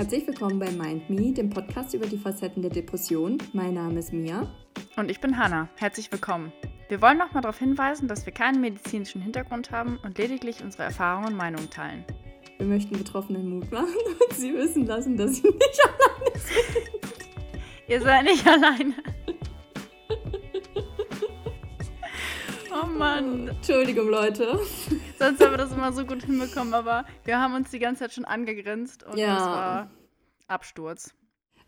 Herzlich willkommen bei Mind Me, dem Podcast über die Facetten der Depression. Mein Name ist Mia. Und ich bin Hanna. Herzlich willkommen. Wir wollen nochmal darauf hinweisen, dass wir keinen medizinischen Hintergrund haben und lediglich unsere Erfahrungen und Meinungen teilen. Wir möchten Betroffenen Mut machen und sie wissen lassen, dass sie nicht alleine sind. Ihr seid nicht alleine. Oh Mann. Entschuldigung, Leute. Sonst haben wir das immer so gut hinbekommen, aber wir haben uns die ganze Zeit schon angegrinst und Ja. das war Absturz.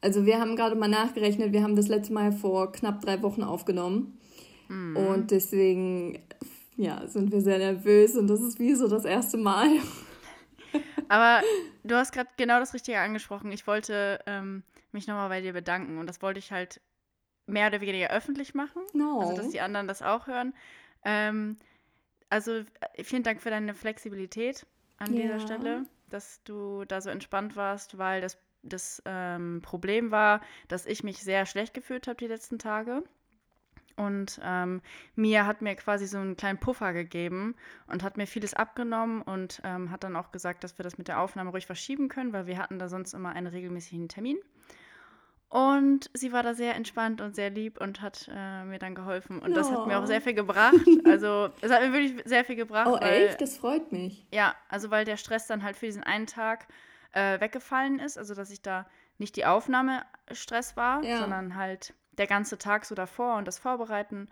Also wir haben gerade mal nachgerechnet, wir haben das letzte Mal vor knapp drei Wochen aufgenommen. Mhm. Und deswegen, ja, sind wir sehr nervös und das ist wie so das erste Mal. Aber du hast gerade genau das Richtige angesprochen. Ich wollte ähm, mich nochmal bei dir bedanken und das wollte ich halt mehr oder weniger öffentlich machen. No. Also, dass die anderen das auch hören. Ähm, also, äh, vielen Dank für deine Flexibilität an Ja. dieser Stelle, dass du da so entspannt warst, weil das, das ähm, Problem war, dass ich mich sehr schlecht gefühlt habe die letzten Tage. Und ähm, Mia hat mir quasi so einen kleinen Puffer gegeben und hat mir vieles abgenommen und ähm, hat dann auch gesagt, dass wir das mit der Aufnahme ruhig verschieben können, weil wir hatten da sonst immer einen regelmäßigen Termin. Und sie war da sehr entspannt und sehr lieb und hat äh, mir dann geholfen. Und das hat mir auch sehr viel gebracht. Also, es hat mir wirklich sehr viel gebracht. oh, weil, echt? Das freut mich. Ja, also weil der Stress dann halt für diesen einen Tag äh, weggefallen ist. Also, dass ich da nicht die Aufnahme Stress war, Ja. sondern halt der ganze Tag so davor und das Vorbereiten.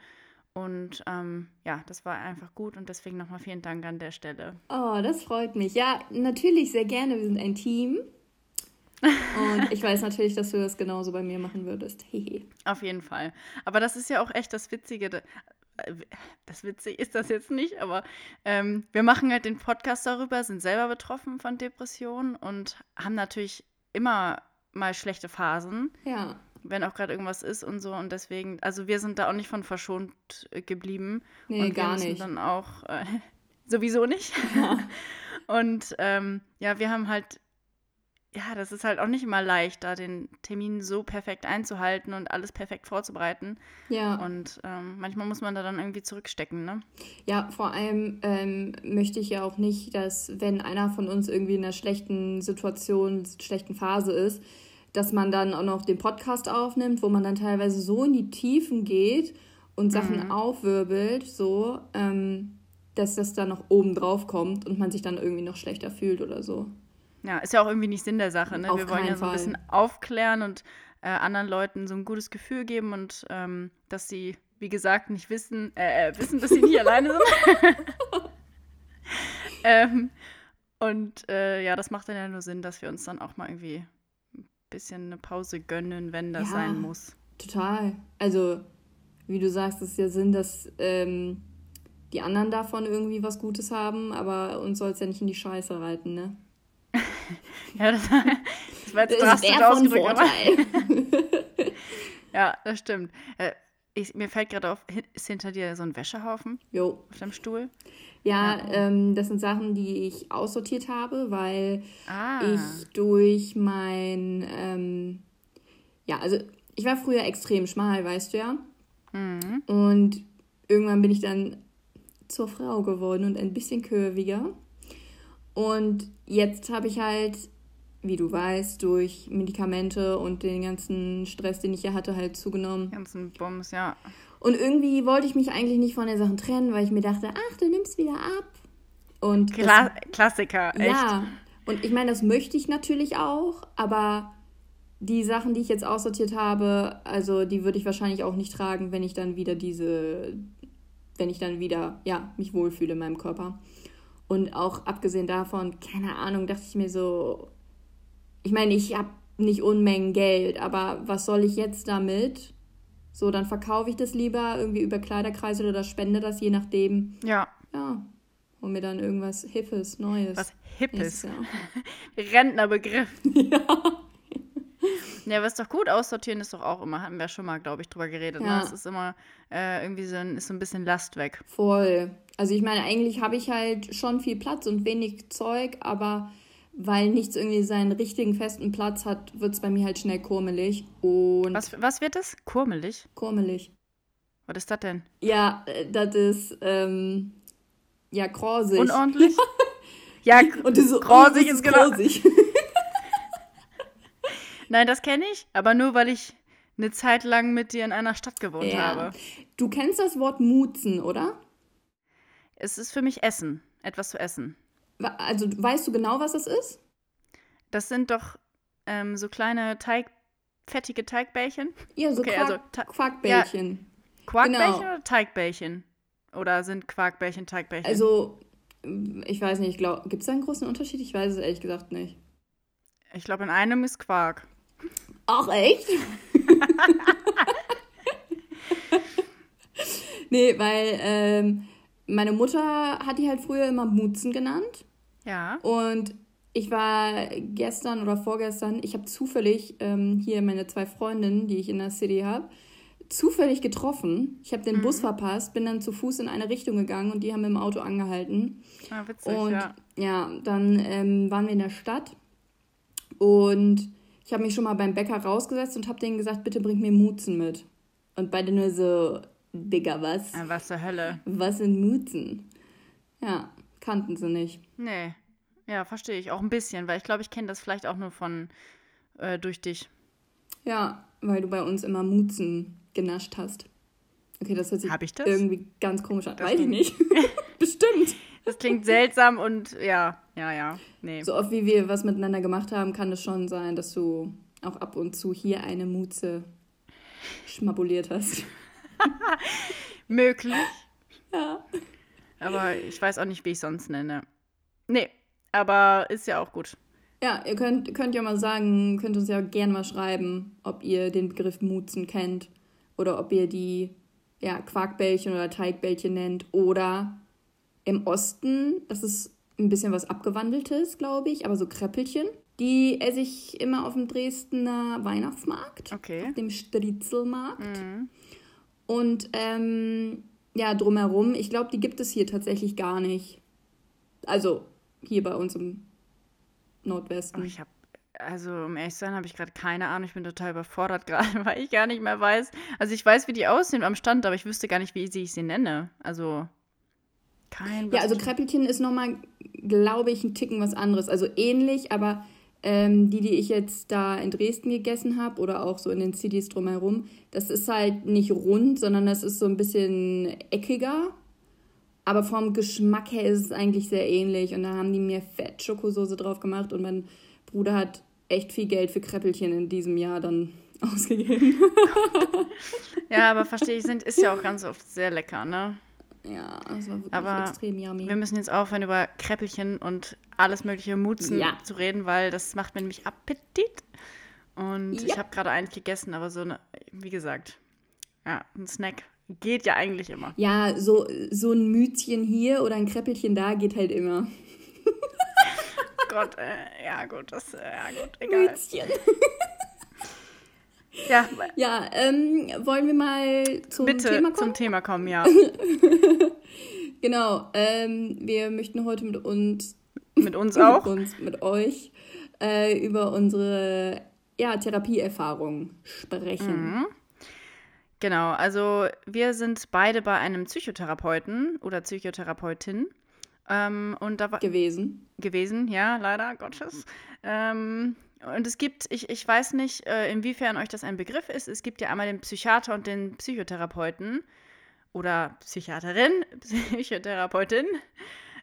Und ähm, ja, das war einfach gut und deswegen nochmal vielen Dank an der Stelle. Oh, das freut mich. Ja, natürlich, sehr gerne. Wir sind ein Team. Und ich weiß natürlich, dass du das genauso bei mir machen würdest. Hehe. Auf jeden Fall. Aber das ist ja auch echt das Witzige. äh, Das Witzige ist das jetzt nicht, aber ähm, wir machen halt den Podcast darüber, sind selber betroffen von Depressionen und haben natürlich immer mal schlechte Phasen, Ja. wenn auch gerade irgendwas ist und so. Und deswegen, also wir sind da auch nicht von verschont äh, geblieben. Nee, und wir gar müssen nicht. dann auch äh, sowieso nicht. und ähm, ja, wir haben halt, ja, das ist halt auch nicht immer leicht, da den Termin so perfekt einzuhalten und alles perfekt vorzubereiten. Ja. Und ähm, manchmal muss man da dann irgendwie zurückstecken, ne? Ja, vor allem ähm, möchte ich ja auch nicht, dass wenn einer von uns irgendwie in einer schlechten Situation, schlechten Phase ist, dass man dann auch noch den Podcast aufnimmt, wo man dann teilweise so in die Tiefen geht und Sachen aufwirbelt, so, ähm, dass das dann noch oben drauf kommt und man sich dann irgendwie noch schlechter fühlt oder so. Ja, ist ja auch irgendwie nicht Sinn der Sache, ne? Auf Wir wollen ja so ein bisschen aufklären und äh, anderen Leuten so ein gutes Gefühl geben und ähm, dass sie, wie gesagt, nicht wissen, äh, äh, wissen, dass sie nicht alleine sind. ähm, und äh, ja, das macht dann ja nur Sinn, dass wir uns dann auch mal irgendwie ein bisschen eine Pause gönnen, wenn das Ja. sein muss. Total. Also, wie du sagst, ist ja Sinn, dass ähm, die anderen davon irgendwie was Gutes haben, aber uns soll es ja nicht in die Scheiße reiten, ne? Ja, das, das war jetzt Das drastisch ausgedrückt, aber ja, das stimmt. Äh, ich, mir fällt gerade auf, ist hinter dir so ein Wäschehaufen Jo. auf deinem Stuhl? Ja, Ja. ähm, das sind Sachen, die ich aussortiert habe, weil Ah. ich durch mein, ähm, ja, also ich war früher extrem schmal, weißt du ja. Mhm. Und irgendwann bin ich dann zur Frau geworden und ein bisschen curviger. Und jetzt habe ich halt, wie du weißt, durch Medikamente und den ganzen Stress, den ich ja hatte, halt zugenommen. ganzen Bums, ja. Und irgendwie wollte ich mich eigentlich nicht von den Sachen trennen, weil ich mir dachte, ach, du nimmst wieder ab. Und das- Kla Klassiker, echt. ja, und ich meine, das möchte ich natürlich auch, aber die Sachen, die ich jetzt aussortiert habe, also die würde ich wahrscheinlich auch nicht tragen, wenn ich dann wieder diese, wenn ich dann wieder, ja, mich wohlfühle in meinem Körper. Und auch abgesehen davon, keine Ahnung, dachte ich mir so, ich meine, ich habe nicht Unmengen Geld, aber was soll ich jetzt damit? So, dann verkaufe ich das lieber irgendwie über Kleiderkreise oder spende das, je nachdem. Ja, Ja, hol mir dann irgendwas Hippes, Neues. was Hippes. Rentnerbegriff. Ja. Ja, aber ist doch gut. Aussortieren ist doch auch immer, hatten wir schon mal, glaube ich, drüber geredet. Ja. Ne? Es ist immer äh, irgendwie so ein, ist so ein bisschen Last weg. Voll. Also ich meine, eigentlich habe ich halt schon viel Platz und wenig Zeug, aber weil nichts irgendwie seinen richtigen festen Platz hat, wird es bei mir halt schnell kurmelig und Was, was wird das? Kurmelig? kurmelig. Was ist das denn? Ja, äh, das ist ähm, ja krorsig. Unordentlich? ja, und so, das ist genau. Nein, das kenne ich, aber nur weil ich eine Zeit lang mit dir in einer Stadt gewohnt ja. habe. Du kennst das Wort Mutzen, oder? Es ist für mich Essen, etwas zu essen. Also weißt du genau, was das ist? Das sind doch ähm, so kleine Teig, fettige Teigbällchen. Ja, so okay, Quark, also Quarkbällchen. Ja, Quarkbällchen genau. oder Teigbällchen? Oder sind Quarkbällchen Teigbällchen? Also, ich weiß nicht, gibt es da einen großen Unterschied? Ich weiß es ehrlich gesagt nicht. Ich glaube, in einem ist Quark. Ach, echt? nee, weil ähm, meine Mutter hat die halt früher immer Mutzen genannt. Ja. Und ich war gestern oder vorgestern, ich habe zufällig ähm, hier meine zwei Freundinnen, die ich in der City habe, zufällig getroffen. Ich habe den mhm. Bus verpasst, bin dann zu Fuß in eine Richtung gegangen und die haben im Auto angehalten. Ah, witzig, und ja. ja, dann ähm, waren wir in der Stadt und ich habe mich schon mal beim Bäcker rausgesetzt und habe denen gesagt, bitte bringt mir Mutzen mit. Und beide nur so, Digga, was? Was zur Hölle? Was sind Mutzen? Ja, kannten sie nicht. Nee. Ja, verstehe ich. Auch ein bisschen, weil ich glaube, ich kenne das vielleicht auch nur von äh, durch dich. Ja, weil du bei uns immer Mutzen genascht hast. Okay, das hört sich das? irgendwie ganz komisch an. Das Weiß ich nicht. Bestimmt. Das klingt seltsam und ja, ja, ja. Nee. So oft wie wir was miteinander gemacht haben, kann es schon sein, dass du auch ab und zu hier eine Muze schmabuliert hast. Möglich. Ja. Aber ich weiß auch nicht, wie ich sonst nenne. Nee, aber ist ja auch gut. Ja, ihr könnt, könnt ja mal sagen, könnt uns ja gerne mal schreiben, ob ihr den Begriff Mutzen kennt oder ob ihr die ja, Quarkbällchen oder Teigbällchen nennt oder im Osten, das ist ein bisschen was Abgewandeltes, glaube ich, aber so Kräppelchen. Die esse ich immer auf dem Dresdner Weihnachtsmarkt, okay. auf dem Stritzelmarkt. Mhm. Und ähm, ja, drumherum, ich glaube, die gibt es hier tatsächlich gar nicht. Also hier bei uns im Nordwesten. Oh, ich habe, also um ehrlich zu sein, habe ich gerade keine Ahnung. Ich bin total überfordert gerade, weil ich gar nicht mehr weiß. Also ich weiß, wie die aussehen am Stand, aber ich wüsste gar nicht, wie ich sie nenne. Also kein. Ja, also Kräppelchen ist nochmal, glaube ich, ein Ticken was anderes. Also ähnlich, aber ähm, die, die ich jetzt da in Dresden gegessen habe oder auch so in den Cities drumherum, das ist halt nicht rund, sondern das ist so ein bisschen eckiger. Aber vom Geschmack her ist es eigentlich sehr ähnlich. Und da haben die mir Fett Schokosoße drauf gemacht und mein Bruder hat echt viel Geld für Kräppelchen in diesem Jahr dann ausgegeben. ja, aber verstehe ich, sind, ist ja auch ganz oft sehr lecker, ne? Ja, das war wirklich aber extrem yummy. Wir müssen jetzt aufhören, über Kräppelchen und alles mögliche Mutzen ja. zu reden, weil das macht mir nämlich Appetit. Und ja. ich habe gerade eigentlich gegessen, aber so eine, wie gesagt, ja, ein Snack geht ja eigentlich immer. Ja, so, so ein Mützchen hier oder ein Kräppelchen da geht halt immer. Gott, äh, ja gut, das, äh, ja gut, egal. Mützchen. Ja. Ja, ähm, wollen wir mal zum Bitte Thema kommen? zum Thema kommen, ja. genau, ähm, wir möchten heute mit uns... Mit uns auch? mit uns, mit euch, äh, über unsere ja, Therapieerfahrung sprechen. Mhm. Genau, also wir sind beide bei einem Psychotherapeuten oder Psychotherapeutin. Ähm, und da war gewesen. Gewesen, ja, leider Gottes. Ähm, und es gibt, ich, ich weiß nicht, äh, inwiefern euch das ein Begriff ist. Es gibt ja einmal den Psychiater und den Psychotherapeuten oder Psychiaterin, Psychotherapeutin.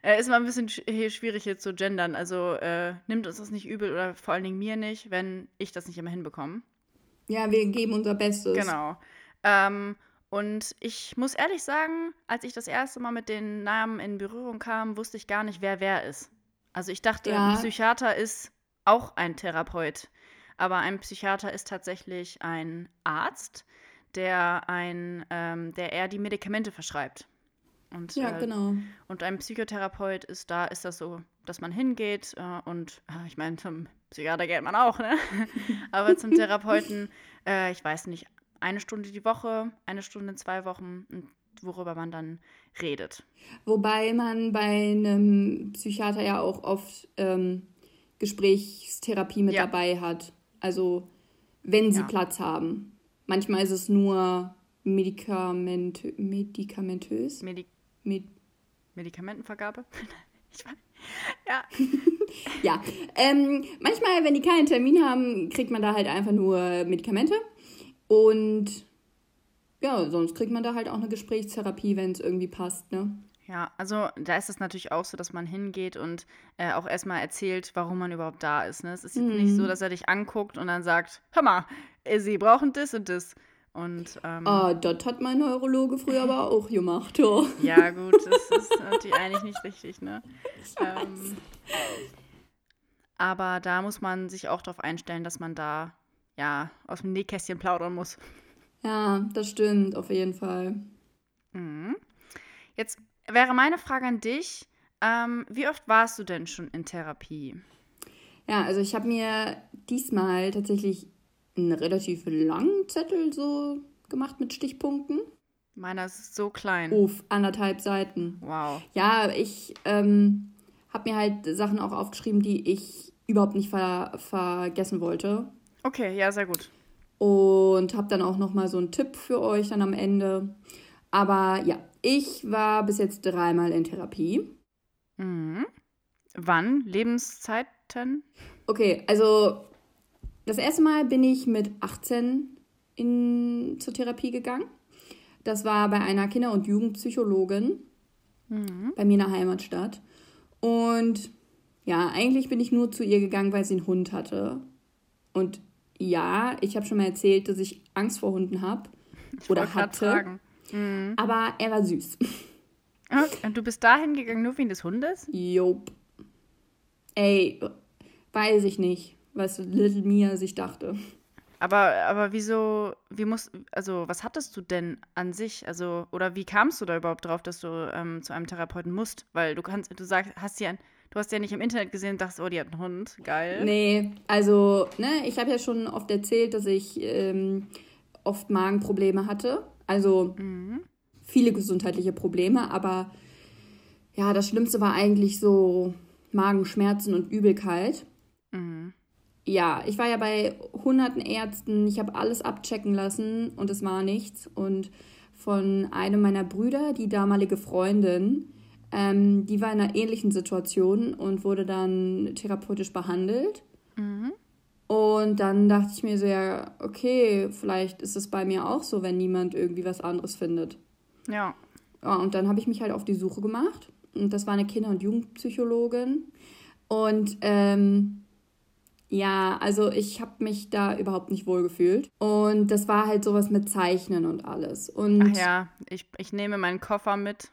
Äh, ist mal ein bisschen sch schwierig hier zu gendern. Also äh, nimmt uns das nicht übel oder vor allen Dingen mir nicht, wenn ich das nicht immer hinbekomme. Ja, wir geben unser Bestes. Genau. Ähm, und ich muss ehrlich sagen, als ich das erste Mal mit den Namen in Berührung kam, wusste ich gar nicht, wer wer ist. Also ich dachte, ja. ein Psychiater ist auch ein Therapeut. Aber ein Psychiater ist tatsächlich ein Arzt, der ein, ähm, der eher die Medikamente verschreibt. Und, ja, äh, genau. Und ein Psychotherapeut ist da, ist das so, dass man hingeht äh, und äh, ich meine, zum Psychiater geht man auch, ne? Aber zum Therapeuten, äh, ich weiß nicht, eine Stunde die Woche, eine Stunde in zwei Wochen, worüber man dann redet. Wobei man bei einem Psychiater ja auch oft ähm, Gesprächstherapie mit ja. dabei hat. Also wenn sie ja. Platz haben. Manchmal ist es nur Medikament, medikamentös. Medi Med Medikamentenvergabe? ja. ja. Ähm, manchmal, wenn die keinen Termin haben, kriegt man da halt einfach nur Medikamente. Und ja, sonst kriegt man da halt auch eine Gesprächstherapie, wenn es irgendwie passt, ne? Ja, also da ist es natürlich auch so, dass man hingeht und äh, auch erstmal erzählt, warum man überhaupt da ist. Ne? Es ist mhm. nicht so, dass er dich anguckt und dann sagt, hör mal, äh, sie brauchen das und das. Und, ähm, ah, das hat mein Neurologe früher aber auch gemacht, ja. Ja, gut, das ist natürlich eigentlich nicht richtig, ne? Ähm, aber da muss man sich auch darauf einstellen, dass man da ja aus dem Nähkästchen plaudern muss. Ja, das stimmt, auf jeden Fall. Mhm. Jetzt wäre meine Frage an dich, ähm, wie oft warst du denn schon in Therapie? Ja, also ich habe mir diesmal tatsächlich einen relativ langen Zettel so gemacht mit Stichpunkten. Meiner ist so klein. Uff, anderthalb Seiten. Wow. Ja, ich ähm, habe mir halt Sachen auch aufgeschrieben, die ich überhaupt nicht ver vergessen wollte. Okay, ja, sehr gut. Und habe dann auch noch mal so einen Tipp für euch dann am Ende. Aber ja, ich war bis jetzt dreimal in Therapie. Mhm. Wann? Lebenszeiten? Okay, also das erste Mal bin ich mit 18 in, zur Therapie gegangen. Das war bei einer Kinder- und Jugendpsychologin mhm. bei mir in der Heimatstadt. Und ja, eigentlich bin ich nur zu ihr gegangen, weil sie einen Hund hatte. Und ja, ich habe schon mal erzählt, dass ich Angst vor Hunden habe. Oder hatte. Mhm. Aber er war süß. Okay. Und du bist dahin gegangen nur wegen des Hundes? Jop. Ey, weiß ich nicht, was Little Mia sich dachte. Aber, aber wieso, wie muss, also was hattest du denn an sich? Also, oder wie kamst du da überhaupt drauf, dass du ähm, zu einem Therapeuten musst? Weil du kannst, du sagst, hast ja, du hast ja nicht im Internet gesehen und dachtest, oh, die hat einen Hund, geil. Nee, also, ne, ich habe ja schon oft erzählt, dass ich ähm, oft Magenprobleme hatte. Also mhm. viele gesundheitliche Probleme, aber ja, das Schlimmste war eigentlich so Magenschmerzen und Übelkeit. Mhm. Ja, ich war ja bei hunderten Ärzten, ich habe alles abchecken lassen und es war nichts. Und von einem meiner Brüder, die damalige Freundin, ähm, die war in einer ähnlichen Situation und wurde dann therapeutisch behandelt. Mhm. Und dann dachte ich mir so, ja, okay, vielleicht ist es bei mir auch so, wenn niemand irgendwie was anderes findet. Ja. ja und dann habe ich mich halt auf die Suche gemacht. Und das war eine Kinder- und Jugendpsychologin. Und ähm, ja, also ich habe mich da überhaupt nicht wohl gefühlt. Und das war halt sowas mit Zeichnen und alles. Und Ach ja, ich, ich nehme meinen Koffer mit.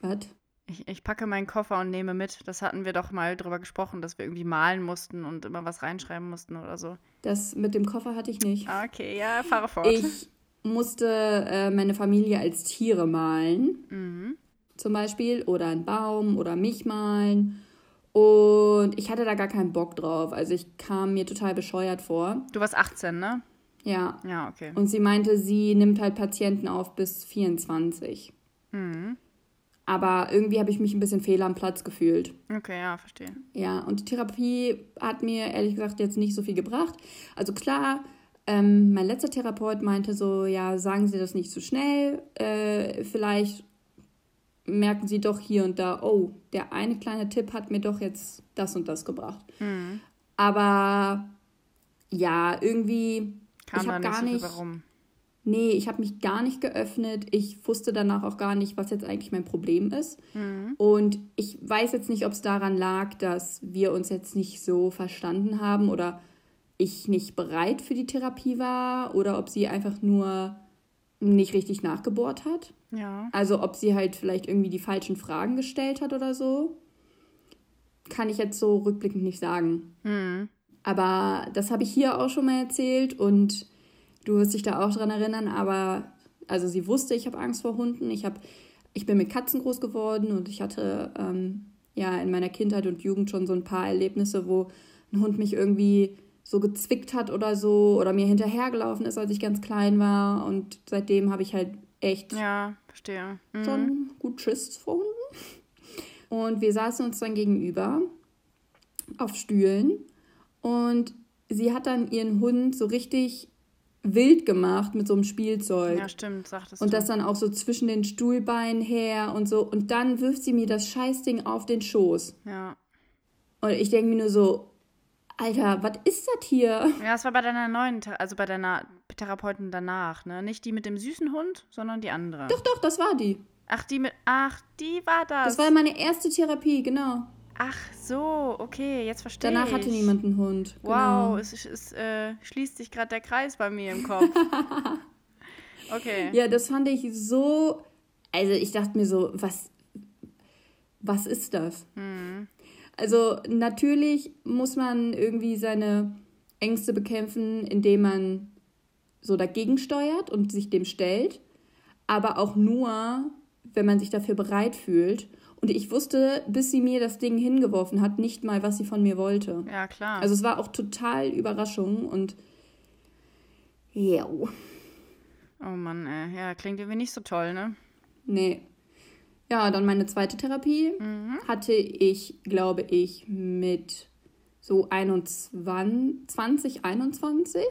Was? Ich, ich packe meinen Koffer und nehme mit. Das hatten wir doch mal drüber gesprochen, dass wir irgendwie malen mussten und immer was reinschreiben mussten oder so. Das mit dem Koffer hatte ich nicht. Okay, ja, fahre fort. Ich musste äh, meine Familie als Tiere malen. Mhm. Zum Beispiel. Oder einen Baum oder mich malen. Und ich hatte da gar keinen Bock drauf. Also ich kam mir total bescheuert vor. Du warst 18, ne? Ja. Ja, okay. Und sie meinte, sie nimmt halt Patienten auf bis 24. Mhm. Aber irgendwie habe ich mich ein bisschen fehl am Platz gefühlt. Okay, ja, verstehe. Ja, und die Therapie hat mir ehrlich gesagt jetzt nicht so viel gebracht. Also klar, ähm, mein letzter Therapeut meinte so, ja, sagen Sie das nicht zu so schnell. Äh, vielleicht merken Sie doch hier und da, oh, der eine kleine Tipp hat mir doch jetzt das und das gebracht. Mhm. Aber ja, irgendwie. Kam ich habe gar nicht. So warum? Nee, ich habe mich gar nicht geöffnet. Ich wusste danach auch gar nicht, was jetzt eigentlich mein Problem ist. Mhm. Und ich weiß jetzt nicht, ob es daran lag, dass wir uns jetzt nicht so verstanden haben oder ich nicht bereit für die Therapie war oder ob sie einfach nur nicht richtig nachgebohrt hat. Ja. Also ob sie halt vielleicht irgendwie die falschen Fragen gestellt hat oder so. Kann ich jetzt so rückblickend nicht sagen. Mhm. Aber das habe ich hier auch schon mal erzählt und Du wirst dich da auch dran erinnern, aber also sie wusste, ich habe Angst vor Hunden. Ich, hab, ich bin mit Katzen groß geworden und ich hatte ähm, ja in meiner Kindheit und Jugend schon so ein paar Erlebnisse, wo ein Hund mich irgendwie so gezwickt hat oder so oder mir hinterhergelaufen ist, als ich ganz klein war. Und seitdem habe ich halt echt ja, verstehe. Mhm. schon gut Schiss vor Hunden. Und wir saßen uns dann gegenüber auf Stühlen und sie hat dann ihren Hund so richtig wild gemacht mit so einem Spielzeug. Ja, stimmt, sagtest Und du. das dann auch so zwischen den Stuhlbeinen her und so. Und dann wirft sie mir das Scheißding auf den Schoß. Ja. Und ich denke mir nur so, Alter, was ist das hier? Ja, es war bei deiner neuen, also bei deiner Therapeutin danach, ne? Nicht die mit dem süßen Hund, sondern die andere. Doch, doch, das war die. Ach, die mit. Ach, die war das. Das war meine erste Therapie, genau. Ach so, okay, jetzt verstehe ich. Danach hatte niemand einen Hund. Wow, Genau. es, es, es äh, schließt sich gerade der Kreis bei mir im Kopf. Okay. Ja, das fand ich so. Also ich dachte mir so, was, was ist das? Also natürlich muss man irgendwie seine Ängste bekämpfen, indem man so dagegen steuert und sich dem stellt, aber auch nur, wenn man sich dafür bereit fühlt. Und ich wusste, bis sie mir das Ding hingeworfen hat, nicht mal, was sie von mir wollte. Ja, klar. Also es war auch total Überraschung und ja, oh Mann, ey. Ja, klingt irgendwie nicht so toll, ne? nee. Ja, dann meine zweite Therapie hatte ich, glaube ich, mit so 21, 20, 21.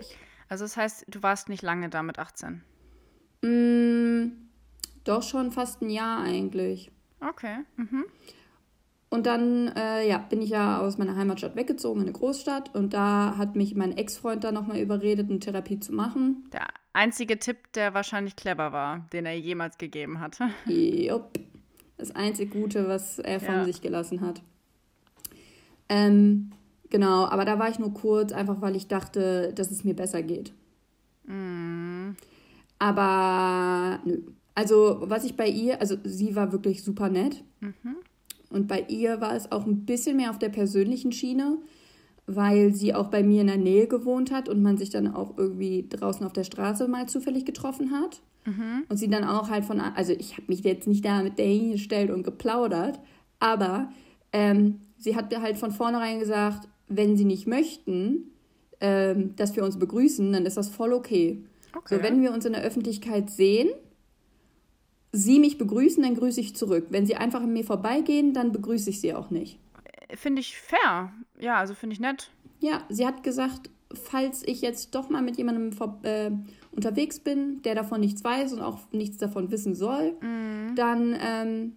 Also das heißt, du warst nicht lange da mit 18. Mm, doch schon fast ein Jahr eigentlich. Okay. Mhm. Und dann äh, ja, bin ich ja aus meiner Heimatstadt weggezogen in eine Großstadt und da hat mich mein Ex-Freund dann nochmal überredet, eine Therapie zu machen. Der einzige Tipp, der wahrscheinlich clever war, den er jemals gegeben hat. Jupp. Das einzig Gute, was er von Ja. sich gelassen hat. Ähm, genau, aber da war ich nur kurz, einfach weil ich dachte, dass es mir besser geht. Mm. Aber nö. Also, was ich bei ihr, also sie war wirklich super nett. Und bei ihr war es auch ein bisschen mehr auf der persönlichen Schiene, weil sie auch bei mir in der Nähe gewohnt hat und man sich dann auch irgendwie draußen auf der Straße mal zufällig getroffen hat. Und sie dann auch halt von, also ich habe mich jetzt nicht da mit der hingestellt und geplaudert, aber ähm, sie hat mir halt von vornherein gesagt, wenn sie nicht möchten, ähm, dass wir uns begrüßen, dann ist das voll okay. Okay. So, wenn wir uns in der Öffentlichkeit sehen, sie mich begrüßen, dann grüße ich zurück. Wenn sie einfach an mir vorbeigehen, dann begrüße ich sie auch nicht. Finde ich fair. Ja, also finde ich nett. Ja, sie hat gesagt, falls ich jetzt doch mal mit jemandem äh, unterwegs bin, der davon nichts weiß und auch nichts davon wissen soll, dann ähm,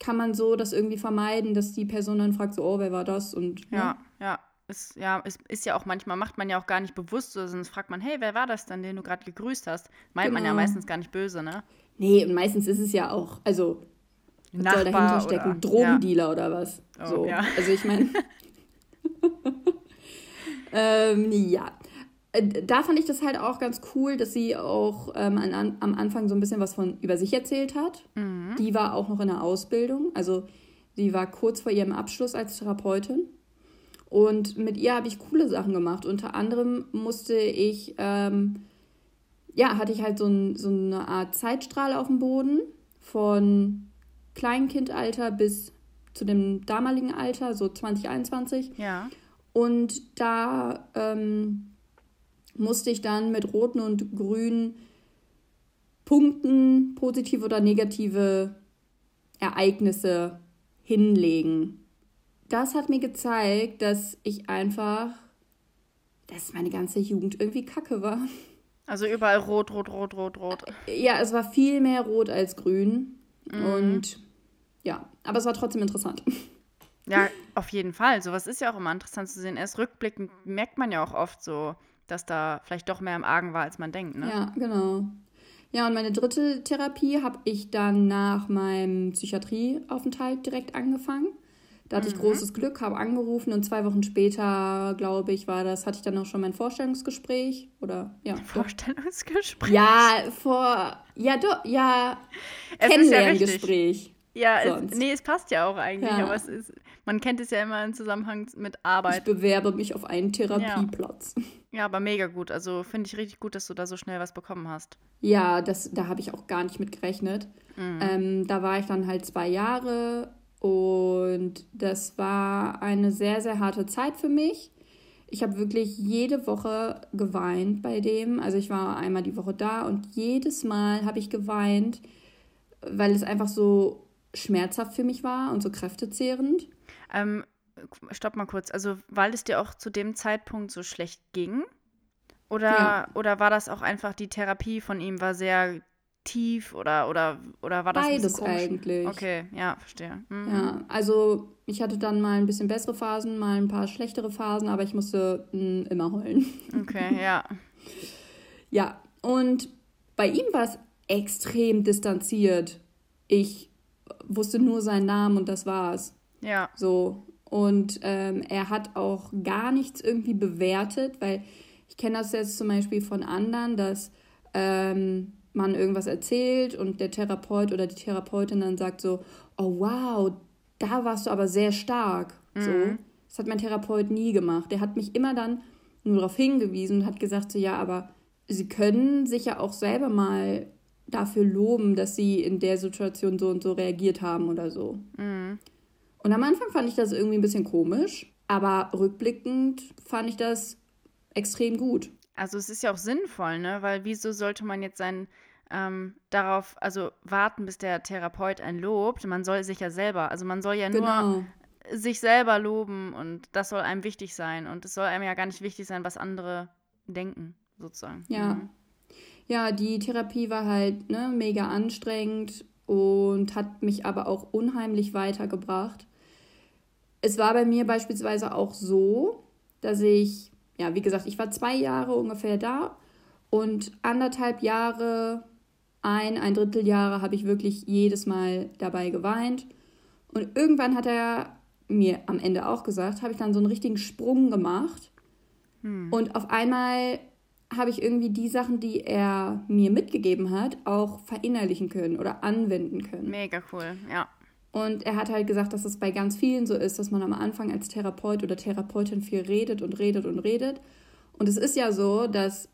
kann man so das irgendwie vermeiden, dass die Person dann fragt, so, oh, wer war das? Und ne? Ja, ja. Ist, ja, es ist ja auch manchmal, macht man ja auch gar nicht bewusst, so, sonst fragt man, hey, wer war das denn, den du gerade gegrüßt hast? Meint man ja Genau. meistens gar nicht böse, ne? Nee, und meistens ist es ja auch, also, was soll dahinter stecken? oder- Drogendealer oder was? Oh, so. ja. Also ich meine. ähm, ja. Äh, Da fand ich das halt auch ganz cool, dass sie auch ähm, an, am Anfang so ein bisschen was von über sich erzählt hat. Mhm. Die war auch noch in der Ausbildung. Also sie war kurz vor ihrem Abschluss als Therapeutin. Und mit ihr habe ich coole Sachen gemacht. Unter anderem musste ich, ähm, ja, hatte ich halt so, ein, so eine Art Zeitstrahl auf dem Boden von Kleinkindalter bis zu dem damaligen Alter, so 2021. Ja. Und da ähm, musste ich dann mit roten und grünen Punkten positive oder negative Ereignisse hinlegen. Das hat mir gezeigt, dass ich einfach, dass meine ganze Jugend irgendwie kacke war. Also überall rot, rot, rot, rot, rot. Ja, es war viel mehr rot als grün. Und ja, aber es war trotzdem interessant. Ja, auf jeden Fall. Sowas ist ja auch immer interessant zu sehen. Erst rückblickend merkt man ja auch oft so, dass da vielleicht doch mehr im Argen war, als man denkt, ne? Ja, genau. Ja, und meine dritte Therapie habe ich dann nach meinem Psychiatrieaufenthalt direkt angefangen. Da hatte ich großes Glück, habe angerufen und zwei Wochen später, glaube ich, war das, hatte ich dann auch schon mein Vorstellungsgespräch oder ja. Vorstellungsgespräch. Ja, vor ja, doch, ja, Es ist ja. Kennenlerngespräch. Ja, es, nee, es passt ja auch eigentlich, Ja. aber es ist, man kennt es ja immer im Zusammenhang mit Ich Arbeit. bewerbe mich auf einen Therapieplatz. Ja, aber mega gut. Also finde ich richtig gut, dass du da so schnell was bekommen hast. Ja, das, da habe ich auch gar nicht mit gerechnet. Ähm, da war ich dann halt zwei Jahre und das war eine sehr, sehr harte Zeit für mich. Ich habe wirklich jede Woche geweint bei dem. Also ich war einmal die Woche da und jedes Mal habe ich geweint, weil es einfach so schmerzhaft für mich war und so kräftezehrend. Ähm, stopp mal kurz. Also, weil es dir auch zu dem Zeitpunkt so schlecht ging? Oder, ja. oder war das auch einfach, die Therapie von ihm war sehr tief oder, oder, oder war das Beides eigentlich. Okay, ja, verstehe. Mhm. Ja, also ich hatte dann mal ein bisschen bessere Phasen, mal ein paar schlechtere Phasen, aber ich musste mh, hm, immer heulen. Okay, ja. ja, und bei ihm war es extrem distanziert. Ich wusste nur seinen Namen und das war's. Ja. So. Und ähm, er hat auch gar nichts irgendwie bewertet, weil ich kenne das jetzt zum Beispiel von anderen, dass ähm, man irgendwas erzählt und der Therapeut oder die Therapeutin dann sagt so, oh wow, da warst du aber sehr stark. Mhm. So. Das hat mein Therapeut nie gemacht. Der hat mich immer dann nur darauf hingewiesen und hat gesagt so, ja, aber sie können sich ja auch selber mal dafür loben, dass sie in der Situation so und so reagiert haben oder so. Mhm. Und am Anfang fand ich das irgendwie ein bisschen komisch, aber rückblickend fand ich das extrem gut. Also es ist ja auch sinnvoll, ne? Weil wieso sollte man jetzt sein ähm, darauf, also warten, bis der Therapeut einen lobt? Man soll sich ja selber, also man soll ja genau. nur sich selber loben und das soll einem wichtig sein. Und es soll einem ja gar nicht wichtig sein, was andere denken, sozusagen. Ja. Mhm. Ja, die Therapie war halt ne, mega anstrengend und hat mich aber auch unheimlich weitergebracht. Es war bei mir beispielsweise auch so, dass ich, ja, wie gesagt, ich war zwei Jahre ungefähr da und anderthalb Jahre, ein, ein Drittel Jahre habe ich wirklich jedes Mal dabei geweint. Und irgendwann hat er mir am Ende auch gesagt, habe ich dann so einen richtigen Sprung gemacht. Hm. Und auf einmal habe ich irgendwie die Sachen, die er mir mitgegeben hat, auch verinnerlichen können oder anwenden können. Mega cool, ja. Und er hat halt gesagt, dass es bei ganz vielen so ist, dass man am Anfang als Therapeut oder Therapeutin viel redet und redet und redet. Und es ist ja so, dass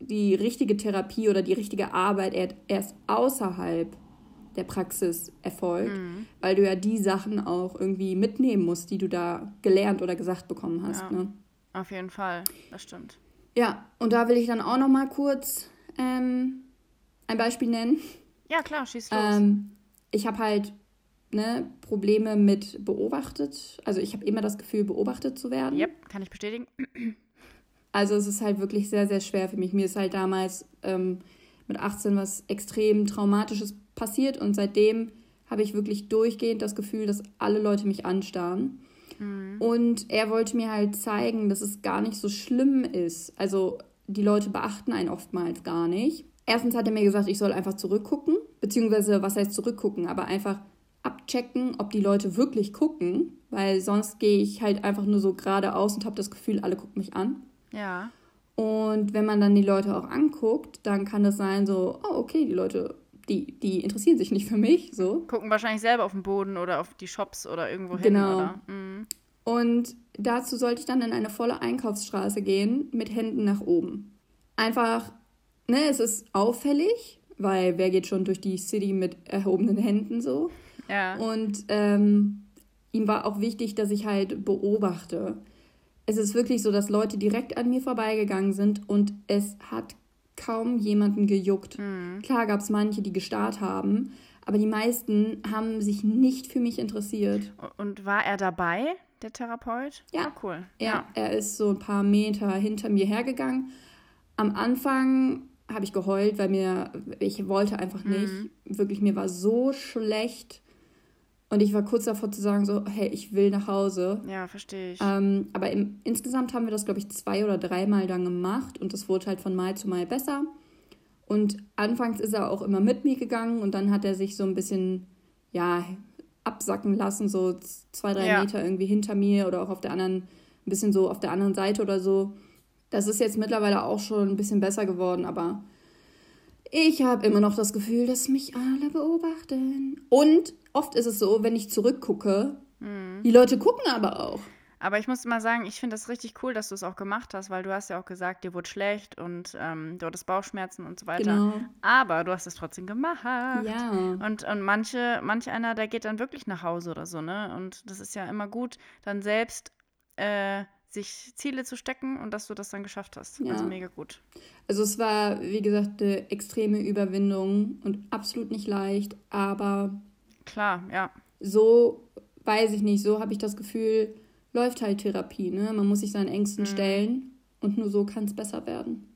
die richtige Therapie oder die richtige Arbeit erst außerhalb der Praxis erfolgt, mhm. weil du ja die Sachen auch irgendwie mitnehmen musst, die du da gelernt oder gesagt bekommen hast. Ja, ne? Auf jeden Fall, das stimmt. Ja, und da will ich dann auch noch mal kurz ähm, ein Beispiel nennen. Ja, klar, schieß los. Ähm, ich habe halt ne, Probleme mit beobachtet. Also ich habe immer das Gefühl, beobachtet zu werden. Ja, yep, kann ich bestätigen. Also es ist halt wirklich sehr, sehr schwer für mich. Mir ist halt damals ähm, mit 18 was extrem Traumatisches passiert und seitdem habe ich wirklich durchgehend das Gefühl, dass alle Leute mich anstarren. Mhm. Und er wollte mir halt zeigen, dass es gar nicht so schlimm ist. Also die Leute beachten einen oftmals gar nicht. Erstens hat er mir gesagt, ich soll einfach zurückgucken, beziehungsweise was heißt zurückgucken, aber einfach abchecken, ob die Leute wirklich gucken, weil sonst gehe ich halt einfach nur so geradeaus und habe das Gefühl, alle gucken mich an. Ja. Und wenn man dann die Leute auch anguckt, dann kann das sein so, oh, okay, die Leute, die, die interessieren sich nicht für mich, so. Gucken wahrscheinlich selber auf den Boden oder auf die Shops oder irgendwo hin. Genau. Mhm. Und dazu sollte ich dann in eine volle Einkaufsstraße gehen mit Händen nach oben. Einfach, ne, es ist auffällig, weil wer geht schon durch die City mit erhobenen Händen so. Ja. Und ähm, ihm war auch wichtig, dass ich halt beobachte es ist wirklich so, dass Leute direkt an mir vorbeigegangen sind und es hat kaum jemanden gejuckt. Mhm. Klar gab es manche, die gestarrt haben, aber die meisten haben sich nicht für mich interessiert. Und war er dabei, der Therapeut? Ja, oh, cool. Ja, ja, er ist so ein paar Meter hinter mir hergegangen. Am Anfang habe ich geheult, weil mir ich wollte einfach nicht. Mhm. Wirklich, mir war so schlecht. Und ich war kurz davor zu sagen, so, hey, ich will nach Hause. Ja, verstehe ich. Ähm, aber im, insgesamt haben wir das, glaube ich, zwei oder dreimal dann gemacht und das wurde halt von Mal zu Mal besser. Und anfangs ist er auch immer mit mir gegangen und dann hat er sich so ein bisschen, ja, absacken lassen, so zwei, drei ja. Meter irgendwie hinter mir oder auch auf der anderen, ein bisschen so auf der anderen Seite oder so. Das ist jetzt mittlerweile auch schon ein bisschen besser geworden, aber ich habe immer noch das Gefühl, dass mich alle beobachten. Und oft ist es so, wenn ich zurückgucke, mhm. die Leute gucken aber auch. Aber ich muss mal sagen, ich finde das richtig cool, dass du es auch gemacht hast, weil du hast ja auch gesagt, dir wurde schlecht und ähm, du hattest Bauchschmerzen und so weiter. Genau. Aber du hast es trotzdem gemacht. Ja. Und, und manche, manch einer, der geht dann wirklich nach Hause oder so, ne? Und das ist ja immer gut, dann selbst äh, sich Ziele zu stecken und dass du das dann geschafft hast. Ja. Also mega gut. Also es war, wie gesagt, eine extreme Überwindung und absolut nicht leicht, aber Klar, ja. So, weiß ich nicht, so habe ich das Gefühl, läuft halt Therapie, ne? Man muss sich seinen Ängsten mhm. stellen und nur so kann es besser werden.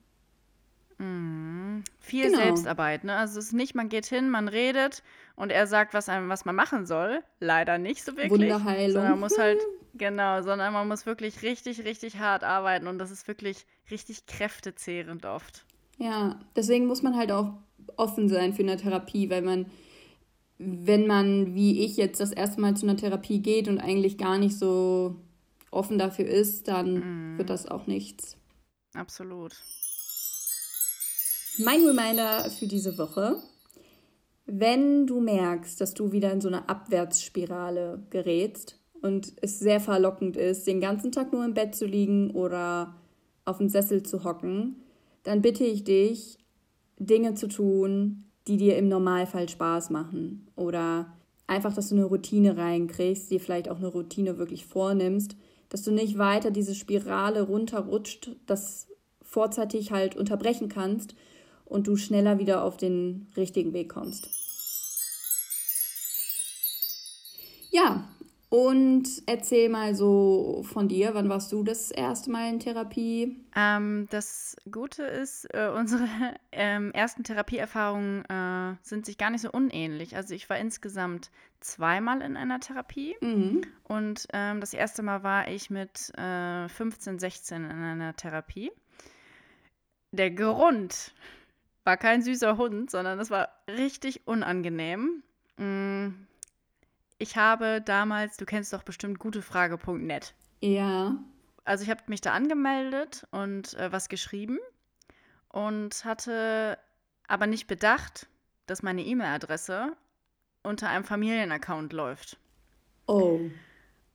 Mhm. Viel genau. Selbstarbeit, ne? Also es ist nicht, man geht hin, man redet und er sagt, was einem, was man machen soll. Leider nicht so wirklich. Wunderheilung. Sondern man muss halt, genau, sondern man muss wirklich richtig, richtig hart arbeiten und das ist wirklich richtig kräftezehrend oft. Ja, deswegen muss man halt auch offen sein für eine Therapie, weil man, wenn man, wie ich jetzt das erste Mal zu einer Therapie geht und eigentlich gar nicht so offen dafür ist, dann mm. wird das auch nichts. Absolut. Mein Reminder für diese Woche. Wenn du merkst, dass du wieder in so eine Abwärtsspirale gerätst und es sehr verlockend ist, den ganzen Tag nur im Bett zu liegen oder auf dem Sessel zu hocken, dann bitte ich dich, Dinge zu tun, die dir im Normalfall Spaß machen. Oder einfach, dass du eine Routine reinkriegst, dir vielleicht auch eine Routine wirklich vornimmst, dass du nicht weiter diese Spirale runterrutscht, das vorzeitig halt unterbrechen kannst und du schneller wieder auf den richtigen Weg kommst. Ja, und erzähl mal so von dir, wann warst du das erste Mal in Therapie? Ähm, das Gute ist, äh, unsere ähm, ersten Therapieerfahrungen äh, sind sich gar nicht so unähnlich. Also ich war insgesamt zweimal in einer Therapie mhm. und ähm, das erste Mal war ich mit äh, 15, 16 in einer Therapie. Der Grund, war kein süßer Hund, sondern es war richtig unangenehm. Mm, ich habe damals, du kennst doch bestimmt gutefrage.net. Ja. Also ich habe mich da angemeldet und äh, was geschrieben und hatte aber nicht bedacht, dass meine E-Mail-Adresse unter einem Familienaccount läuft. Oh.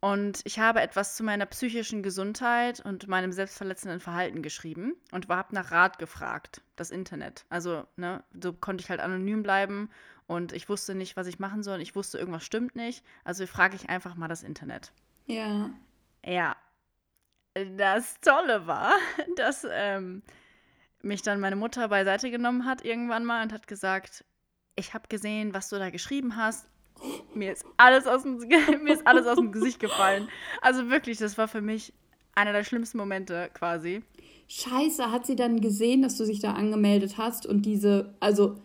Und ich habe etwas zu meiner psychischen Gesundheit und meinem selbstverletzenden Verhalten geschrieben und habe nach Rat gefragt, das Internet. Also, ne, so konnte ich halt anonym bleiben und ich wusste nicht, was ich machen soll. Ich wusste, irgendwas stimmt nicht. Also frage ich einfach mal das Internet. Ja. Ja. Das Tolle war, dass ähm, mich dann meine Mutter beiseite genommen hat irgendwann mal und hat gesagt, ich habe gesehen, was du da geschrieben hast mir ist alles aus dem, mir ist alles aus dem Gesicht gefallen. Also wirklich, das war für mich einer der schlimmsten Momente quasi. Scheiße, hat sie dann gesehen, dass du dich da angemeldet hast und diese, also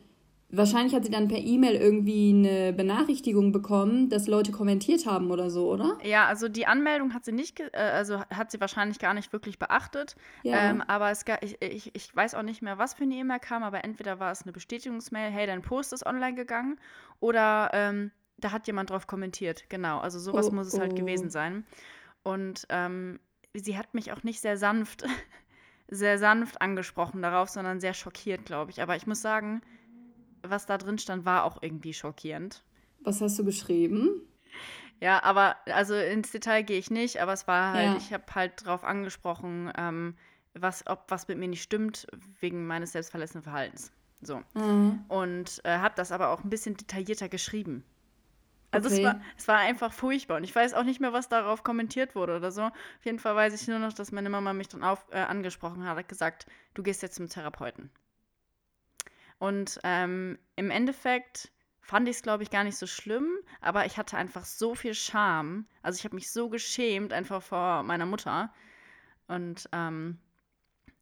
wahrscheinlich hat sie dann per E-Mail irgendwie eine Benachrichtigung bekommen, dass Leute kommentiert haben oder so, oder? Ja, also die Anmeldung hat sie nicht, äh, also hat sie wahrscheinlich gar nicht wirklich beachtet. Ja. Ähm, aber es ich, ich, ich weiß auch nicht mehr, was für eine E-Mail kam, aber entweder war es eine Bestätigungsmail, hey, dein Post ist online gegangen, oder ähm, da hat jemand drauf kommentiert, genau. Also sowas oh, muss es halt gewesen oh. sein. Und ähm, sie hat mich auch nicht sehr sanft, sehr sanft angesprochen darauf, sondern sehr schockiert, glaube ich. Aber ich muss sagen, was da drin stand, war auch irgendwie schockierend. Was hast du geschrieben? Ja, aber also ins Detail gehe ich nicht, aber es war halt, ja. ich habe halt drauf angesprochen, ähm, was, ob was mit mir nicht stimmt, wegen meines selbstverletzenden Verhaltens. So. Mhm. Und äh, habe das aber auch ein bisschen detaillierter geschrieben. Also okay. es, war, es war einfach furchtbar und ich weiß auch nicht mehr, was darauf kommentiert wurde oder so. Auf jeden Fall weiß ich nur noch, dass meine Mama mich dann auf, äh, angesprochen hat, hat gesagt, du gehst jetzt zum Therapeuten. Und ähm, im Endeffekt fand ich es, glaube ich, gar nicht so schlimm, aber ich hatte einfach so viel Scham. Also ich habe mich so geschämt einfach vor meiner Mutter. Und ähm,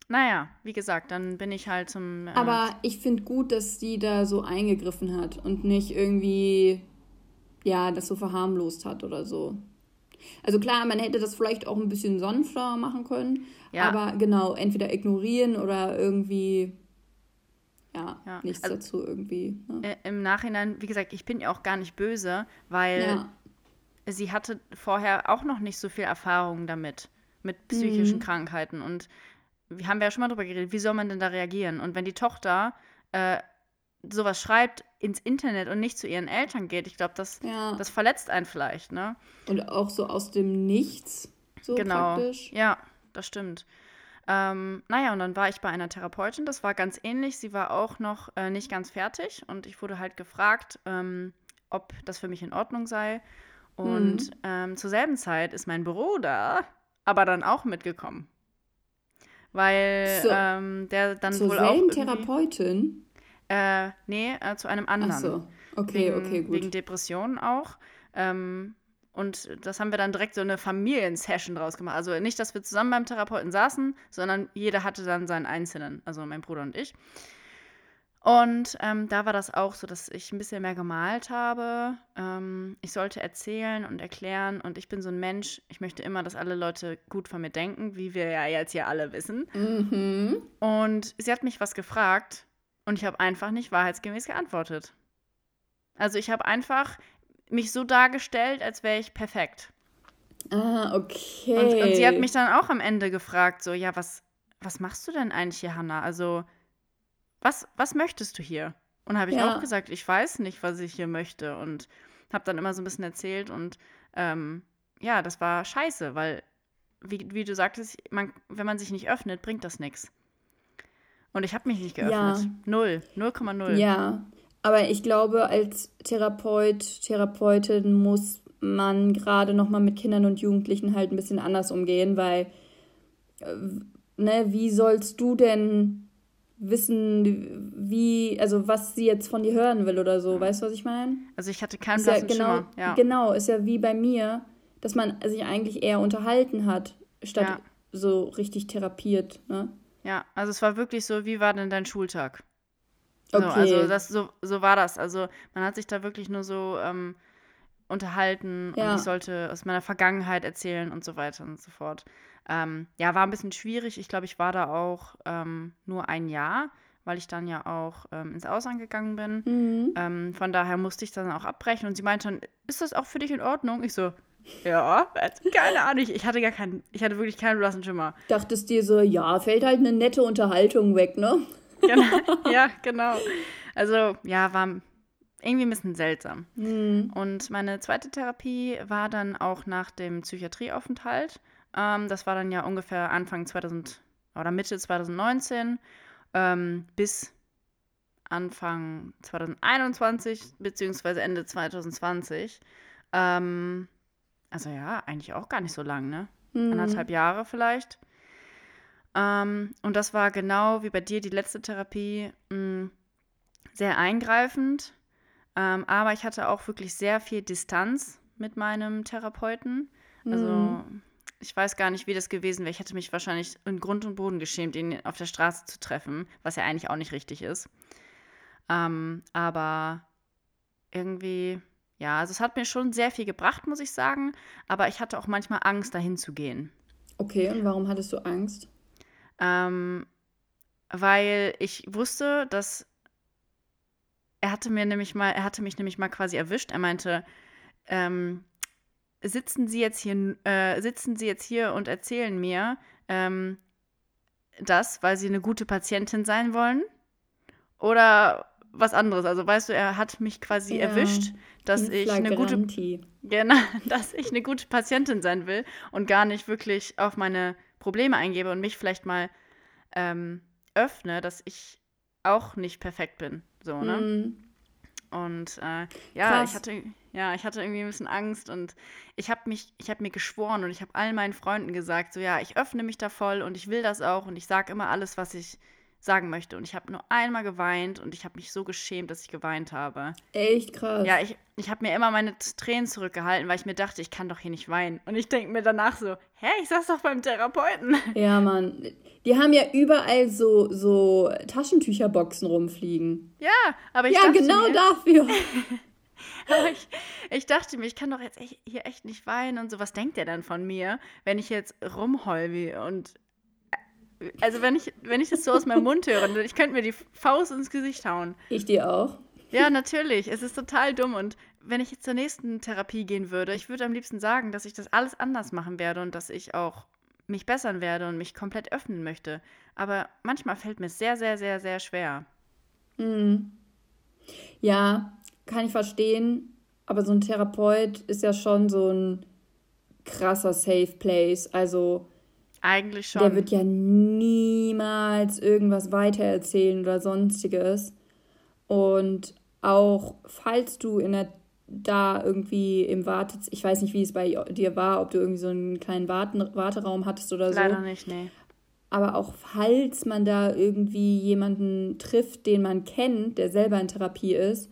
naja, wie gesagt, dann bin ich halt zum. Äh, aber ich finde gut, dass sie da so eingegriffen hat und nicht irgendwie ja, das so verharmlost hat oder so. Also klar, man hätte das vielleicht auch ein bisschen sanfter machen können, ja. aber genau, entweder ignorieren oder irgendwie ja, ja. nichts also, dazu irgendwie. Ne? Im Nachhinein, wie gesagt, ich bin ja auch gar nicht böse, weil ja. sie hatte vorher auch noch nicht so viel Erfahrung damit, mit psychischen mhm. Krankheiten. Und wir haben ja schon mal drüber geredet, wie soll man denn da reagieren? Und wenn die Tochter äh, sowas schreibt ins Internet und nicht zu ihren Eltern geht, ich glaube, das, ja. das verletzt einen vielleicht, ne? Und auch so aus dem Nichts, so genau. praktisch. Ja, das stimmt. Ähm, naja, und dann war ich bei einer Therapeutin, das war ganz ähnlich. Sie war auch noch äh, nicht ganz fertig und ich wurde halt gefragt, ähm, ob das für mich in Ordnung sei. Und mhm. ähm, zur selben Zeit ist mein Bruder aber dann auch mitgekommen. Weil so, ähm, der dann zur wohl auch. Therapeutin? Äh, nee, äh, zu einem anderen. Ach so, okay, wegen, okay, gut. Wegen Depressionen auch. Ähm, und das haben wir dann direkt so eine Familiensession draus gemacht. Also nicht, dass wir zusammen beim Therapeuten saßen, sondern jeder hatte dann seinen einzelnen, also mein Bruder und ich. Und ähm, da war das auch so, dass ich ein bisschen mehr gemalt habe. Ähm, ich sollte erzählen und erklären und ich bin so ein Mensch, ich möchte immer, dass alle Leute gut von mir denken, wie wir ja jetzt hier alle wissen. Mhm. Und sie hat mich was gefragt und ich habe einfach nicht wahrheitsgemäß geantwortet. Also ich habe einfach mich so dargestellt, als wäre ich perfekt. Ah, okay. Und, und sie hat mich dann auch am Ende gefragt, so, ja, was, was machst du denn eigentlich hier, Hannah? Also was, was möchtest du hier? Und habe ich Ja. auch gesagt, ich weiß nicht, was ich hier möchte. Und habe dann immer so ein bisschen erzählt. Und ähm, ja, das war scheiße, weil, wie, wie du sagtest, man, wenn man sich nicht öffnet, bringt das nichts. Und ich habe mich nicht geöffnet. Ja. Null. 0,0. Ja, aber ich glaube, als Therapeut, Therapeutin muss man gerade noch mal mit Kindern und Jugendlichen halt ein bisschen anders umgehen, weil, äh, ne, wie sollst du denn wissen, wie, also was sie jetzt von dir hören will oder so, weißt du, was ich meine? Also ich hatte keinen Ist ja blassen genau. Ja. genau, ist ja wie bei mir, dass man sich eigentlich eher unterhalten hat, statt Ja. so richtig therapiert, ne? Ja, also es war wirklich so, wie war denn dein Schultag? So, Okay. also das, so, so war das. Also man hat sich da wirklich nur so ähm, unterhalten Ja. und ich sollte aus meiner Vergangenheit erzählen und so weiter und so fort. Ähm, ja, war ein bisschen schwierig. Ich glaube, ich war da auch ähm, nur ein Jahr, weil ich dann ja auch ähm, ins Ausland gegangen bin. Mhm. Ähm, von daher musste ich dann auch abbrechen und sie meinte dann, ist das auch für dich in Ordnung? Ich so, ja, keine Ahnung. Ich, ich hatte gar keinen, ich hatte wirklich keinen blassen Schimmer. Dachtest dir so, ja, fällt halt eine nette Unterhaltung weg, ne? genau. ja, genau. Also, ja, war irgendwie ein bisschen seltsam. Mhm. Und meine zweite Therapie war dann auch nach dem Psychiatrieaufenthalt. Ähm, das war dann ja ungefähr Anfang 2000 oder Mitte 2019 ähm, bis Anfang 2021 beziehungsweise Ende 2020. Ähm, also ja, eigentlich auch gar nicht so lang, ne? Mhm. anderthalb Jahre vielleicht. Ähm, und das war genau wie bei dir die letzte Therapie mh, sehr eingreifend. Ähm, aber ich hatte auch wirklich sehr viel Distanz mit meinem Therapeuten. Also Mhm. ich weiß gar nicht, wie das gewesen wäre. Ich hätte mich wahrscheinlich in Grund und Boden geschämt, ihn auf der Straße zu treffen, was ja eigentlich auch nicht richtig ist. Ähm, aber irgendwie, ja, also es hat mir schon sehr viel gebracht, muss ich sagen. Aber ich hatte auch manchmal Angst, dahin zu gehen. Okay, und warum hattest du Angst? Ähm, weil ich wusste, dass er hatte mir nämlich mal, er hatte mich nämlich mal quasi erwischt. Er meinte, ähm, sitzen Sie jetzt hier, äh, sitzen Sie jetzt hier und erzählen mir ähm, das, weil Sie eine gute Patientin sein wollen? Oder was anderes? Also weißt du, er hat mich quasi Ja, erwischt, dass ich eine gute. Genau, dass ich eine gute Patientin sein will und gar nicht wirklich auf meine Probleme eingebe und mich vielleicht mal ähm, öffne, dass ich auch nicht perfekt bin. So, ne? Mhm. Und äh, ja, Krass. ich hatte, ja, ich hatte irgendwie ein bisschen Angst und ich habe mich, ich habe mir geschworen und ich habe allen meinen Freunden gesagt, so ja, ich öffne mich da voll und ich will das auch und ich sage immer alles, was ich sagen möchte. Und ich habe nur einmal geweint und ich habe mich so geschämt, dass ich geweint habe. Echt krass. Ja, ich, ich habe mir immer meine Tränen zurückgehalten, weil ich mir dachte, ich kann doch hier nicht weinen. Und ich denke mir danach so, hä, ich saß doch beim Therapeuten. Ja, Mann. Die haben ja überall so, so Taschentücherboxen rumfliegen. Ja, aber ich ja, dachte genau mir, dafür. aber ich, ich dachte mir, ich kann doch jetzt echt, hier echt nicht weinen und so. Was denkt der dann von mir, wenn ich jetzt rumheul wie und also wenn ich, wenn ich das so aus meinem Mund höre, ich könnte mir die Faust ins Gesicht hauen. Ich dir auch. Ja, natürlich. Es ist total dumm. Und wenn ich jetzt zur nächsten Therapie gehen würde, ich würde am liebsten sagen, dass ich das alles anders machen werde und dass ich auch mich bessern werde und mich komplett öffnen möchte. Aber manchmal fällt mir es sehr, sehr, sehr, sehr schwer. Mhm. Ja, kann ich verstehen. Aber so ein Therapeut ist ja schon so ein krasser Safe Place. Also Eigentlich schon. der wird ja niemals irgendwas weitererzählen oder sonstiges. Und auch falls du in der da irgendwie im Wartez, ich weiß nicht, wie es bei dir war, ob du irgendwie so einen kleinen Warten Warteraum hattest oder so. Leider nicht, nee. Aber auch falls man da irgendwie jemanden trifft, den man kennt, der selber in Therapie ist,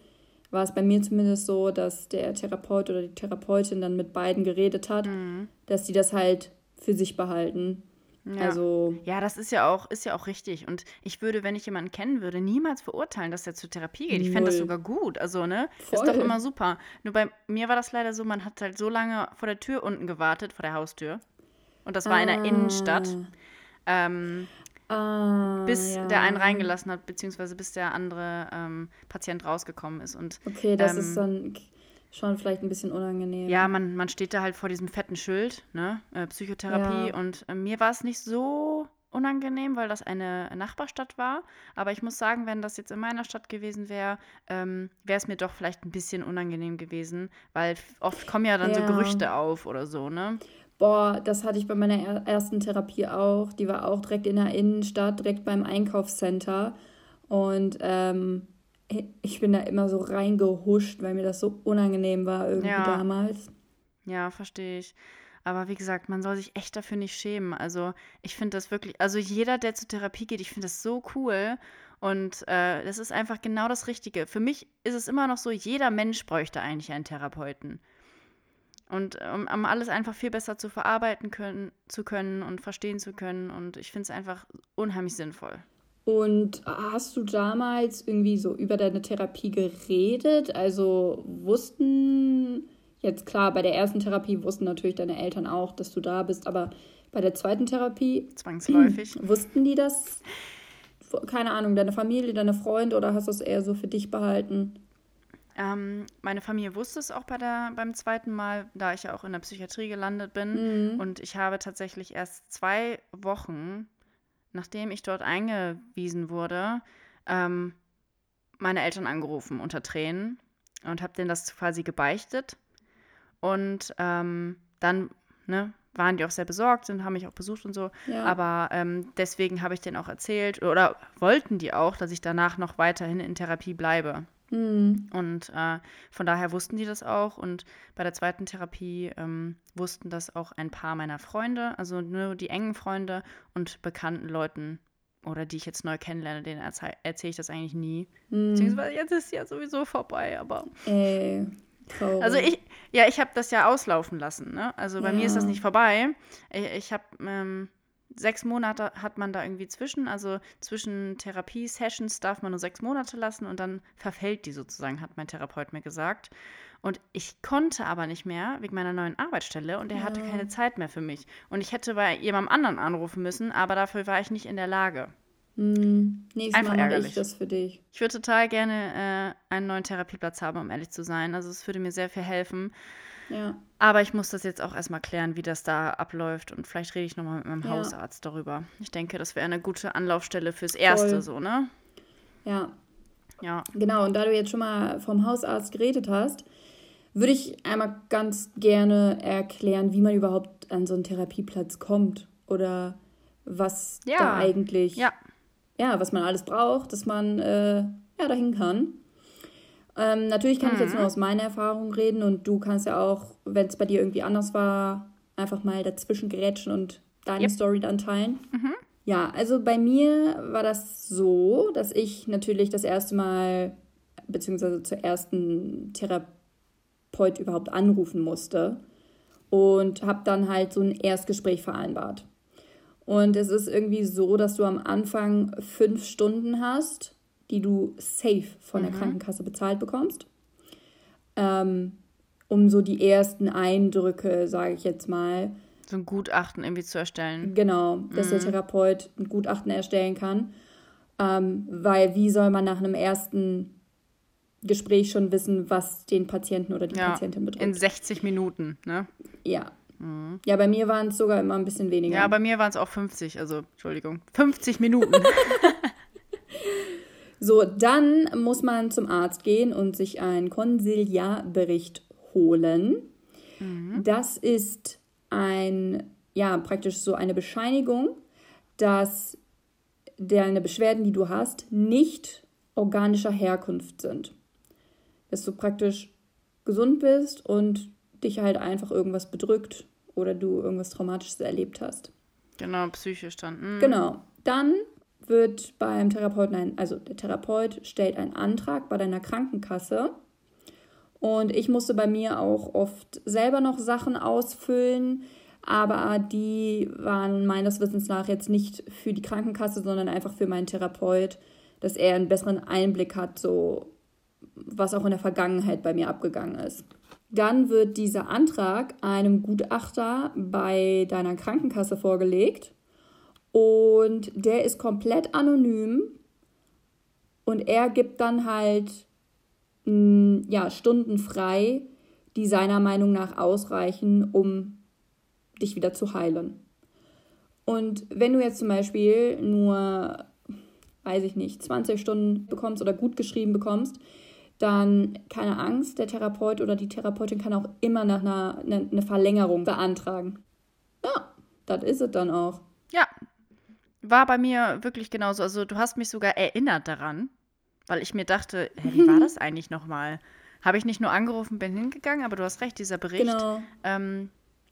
war es bei mir zumindest so, dass der Therapeut oder die Therapeutin dann mit beiden geredet hat, mhm. dass die das halt für sich behalten. Ja. Also ja, das ist ja auch ist ja auch richtig und ich würde, wenn ich jemanden kennen würde, niemals verurteilen, dass er zur Therapie geht. Ich fände das sogar gut, also ne, Voll. ist doch immer super. Nur bei mir war das leider so, man hat halt so lange vor der Tür unten gewartet, vor der Haustür und das war ah. in der Innenstadt. Ähm, ah, bis ja. der einen reingelassen hat, beziehungsweise bis der andere ähm, Patient rausgekommen ist. Und, okay, das ähm, ist dann schon vielleicht ein bisschen unangenehm. Ja, man, man steht da halt vor diesem fetten Schild, ne? Äh, Psychotherapie. Ja. Und äh, mir war es nicht so unangenehm, weil das eine Nachbarstadt war. Aber ich muss sagen, wenn das jetzt in meiner Stadt gewesen wäre, ähm, wäre es mir doch vielleicht ein bisschen unangenehm gewesen, weil oft kommen ja dann ja. so Gerüchte auf oder so, ne? Boah, das hatte ich bei meiner ersten Therapie auch. Die war auch direkt in der Innenstadt, direkt beim Einkaufscenter. Und ähm, ich bin da immer so reingehuscht, weil mir das so unangenehm war irgendwie ja. damals. Ja, verstehe ich. Aber wie gesagt, man soll sich echt dafür nicht schämen. Also ich finde das wirklich, also jeder, der zur Therapie geht, ich finde das so cool. Und äh, das ist einfach genau das Richtige. Für mich ist es immer noch so, jeder Mensch bräuchte eigentlich einen Therapeuten. Und um, um alles einfach viel besser zu verarbeiten können, zu können und verstehen zu können. Und ich finde es einfach unheimlich sinnvoll. Und hast du damals irgendwie so über deine Therapie geredet? Also wussten, jetzt klar, bei der ersten Therapie wussten natürlich deine Eltern auch, dass du da bist, aber bei der zweiten Therapie. Zwangsläufig. Wussten die das? Keine Ahnung, deine Familie, deine Freunde oder hast du es eher so für dich behalten? Ähm, meine Familie wusste es auch bei der, beim zweiten Mal, da ich ja auch in der Psychiatrie gelandet bin. Mhm. Und ich habe tatsächlich erst zwei Wochen nachdem ich dort eingewiesen wurde, ähm, meine Eltern angerufen unter Tränen und habe denen das quasi gebeichtet. Und ähm, dann ne, waren die auch sehr besorgt und haben mich auch besucht und so. Ja. Aber ähm, deswegen habe ich denen auch erzählt oder wollten die auch, dass ich danach noch weiterhin in Therapie bleibe. Mhm. Und äh, von daher wussten die das auch. Und bei der zweiten Therapie ähm, wussten das auch ein paar meiner Freunde, also nur die engen Freunde und bekannten Leuten oder die ich jetzt neu kennenlerne, denen erzähle erzähl ich das eigentlich nie. Mhm. Beziehungsweise jetzt ist es ja sowieso vorbei, aber. Ey, also ich, ja, ich habe das ja auslaufen lassen. Ne? Also bei ja. mir ist das nicht vorbei. Ich, ich habe ähm, sechs Monate hat man da irgendwie zwischen. Also zwischen Therapiesessions darf man nur sechs Monate lassen und dann verfällt die sozusagen, hat mein Therapeut mir gesagt. Und ich konnte aber nicht mehr wegen meiner neuen Arbeitsstelle und er ja. hatte keine Zeit mehr für mich. Und ich hätte bei jemandem anderen anrufen müssen, aber dafür war ich nicht in der Lage. Hm, nächstes Einfach Mal ärgerlich. ich das für dich. Ich würde total gerne äh, einen neuen Therapieplatz haben, um ehrlich zu sein. Also es würde mir sehr viel helfen. Ja. Aber ich muss das jetzt auch erstmal klären, wie das da abläuft. Und vielleicht rede ich nochmal mit meinem ja. Hausarzt darüber. Ich denke, das wäre eine gute Anlaufstelle fürs Erste, Voll. so, ne? Ja. Ja. Genau, und da du jetzt schon mal vom Hausarzt geredet hast, würde ich einmal ganz gerne erklären, wie man überhaupt an so einen Therapieplatz kommt. Oder was ja. da eigentlich. Ja. Ja, was man alles braucht, dass man äh, ja, dahin kann. Ähm, natürlich kann mhm. ich jetzt nur mhm. aus meiner Erfahrung reden und du kannst ja auch, wenn es bei dir irgendwie anders war, einfach mal dazwischen gerätschen und deine yep. Story dann teilen. Mhm. Ja, also bei mir war das so, dass ich natürlich das erste Mal, beziehungsweise zur ersten Therapeut überhaupt anrufen musste und habe dann halt so ein Erstgespräch vereinbart. Und es ist irgendwie so, dass du am Anfang fünf Stunden hast die du safe von der mhm. Krankenkasse bezahlt bekommst. Ähm, um so die ersten Eindrücke, sage ich jetzt mal. So ein Gutachten irgendwie zu erstellen. Genau, dass mhm. der Therapeut ein Gutachten erstellen kann. Ähm, weil wie soll man nach einem ersten Gespräch schon wissen, was den Patienten oder die ja, Patientin betrifft? In 60 Minuten, ne? Ja. Mhm. Ja, bei mir waren es sogar immer ein bisschen weniger. Ja, bei mir waren es auch 50, also Entschuldigung, 50 Minuten. So, dann muss man zum Arzt gehen und sich einen Konsiliarbericht holen. Mhm. Das ist ein, ja, praktisch so eine Bescheinigung, dass deine Beschwerden, die du hast, nicht organischer Herkunft sind. Dass du praktisch gesund bist und dich halt einfach irgendwas bedrückt oder du irgendwas Traumatisches erlebt hast. Genau, psychisch dann. Mhm. Genau. Dann wird beim Therapeuten ein, also der Therapeut stellt einen Antrag bei deiner Krankenkasse Und ich musste bei mir auch oft selber noch Sachen ausfüllen, aber die waren meines Wissens nach jetzt nicht für die Krankenkasse, sondern einfach für meinen Therapeut, dass er einen besseren Einblick hat, so was auch in der Vergangenheit bei mir abgegangen ist. Dann wird dieser Antrag einem Gutachter bei deiner Krankenkasse vorgelegt und der ist komplett anonym und er gibt dann halt mh, ja, Stunden frei, die seiner Meinung nach ausreichen, um dich wieder zu heilen. Und wenn du jetzt zum Beispiel nur, weiß ich nicht, 20 Stunden bekommst oder gut geschrieben bekommst, dann keine Angst, der Therapeut oder die Therapeutin kann auch immer nach einer eine, eine Verlängerung beantragen. Ja, das ist es dann auch. Ja, war bei mir wirklich genauso. Also du hast mich sogar erinnert daran, weil ich mir dachte, hä, wie war das eigentlich nochmal? Habe ich nicht nur angerufen, bin hingegangen, aber du hast recht, dieser Bericht. Genau. Ähm,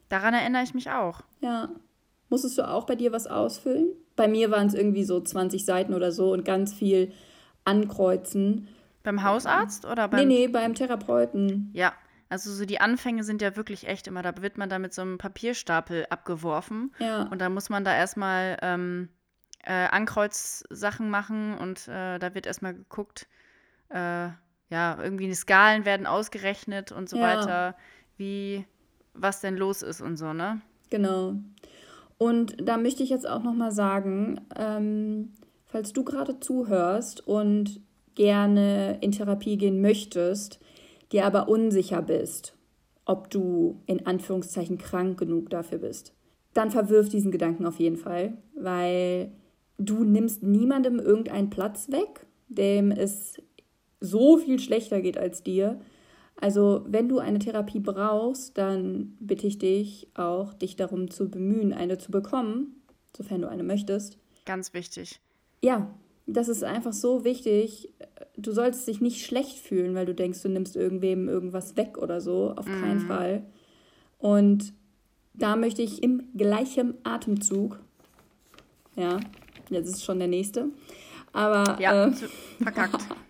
daran erinnere ich mich auch. Ja. Musstest du auch bei dir was ausfüllen? Bei mir waren es irgendwie so 20 Seiten oder so und ganz viel ankreuzen. Beim Hausarzt oder beim. Nee, nee, beim Therapeuten. Ja, also so die Anfänge sind ja wirklich echt immer, da wird man da mit so einem Papierstapel abgeworfen. Ja. Und da muss man da erstmal ähm, äh, Ankreuzsachen machen und äh, da wird erstmal geguckt, äh, ja, irgendwie die Skalen werden ausgerechnet und so ja. weiter, wie, was denn los ist und so, ne? Genau. Und da möchte ich jetzt auch nochmal sagen, ähm, falls du gerade zuhörst und gerne in Therapie gehen möchtest, dir aber unsicher bist, ob du in Anführungszeichen krank genug dafür bist, dann verwirf diesen Gedanken auf jeden Fall, weil du nimmst niemandem irgendeinen Platz weg, dem es so viel schlechter geht als dir. Also wenn du eine Therapie brauchst, dann bitte ich dich auch, dich darum zu bemühen, eine zu bekommen, sofern du eine möchtest. Ganz wichtig. Ja, das ist einfach so wichtig. Du solltest dich nicht schlecht fühlen, weil du denkst, du nimmst irgendwem irgendwas weg oder so. Auf keinen Fall. Und da möchte ich im gleichen Atemzug, ja, jetzt ist schon der nächste, aber ja, äh, verkackt.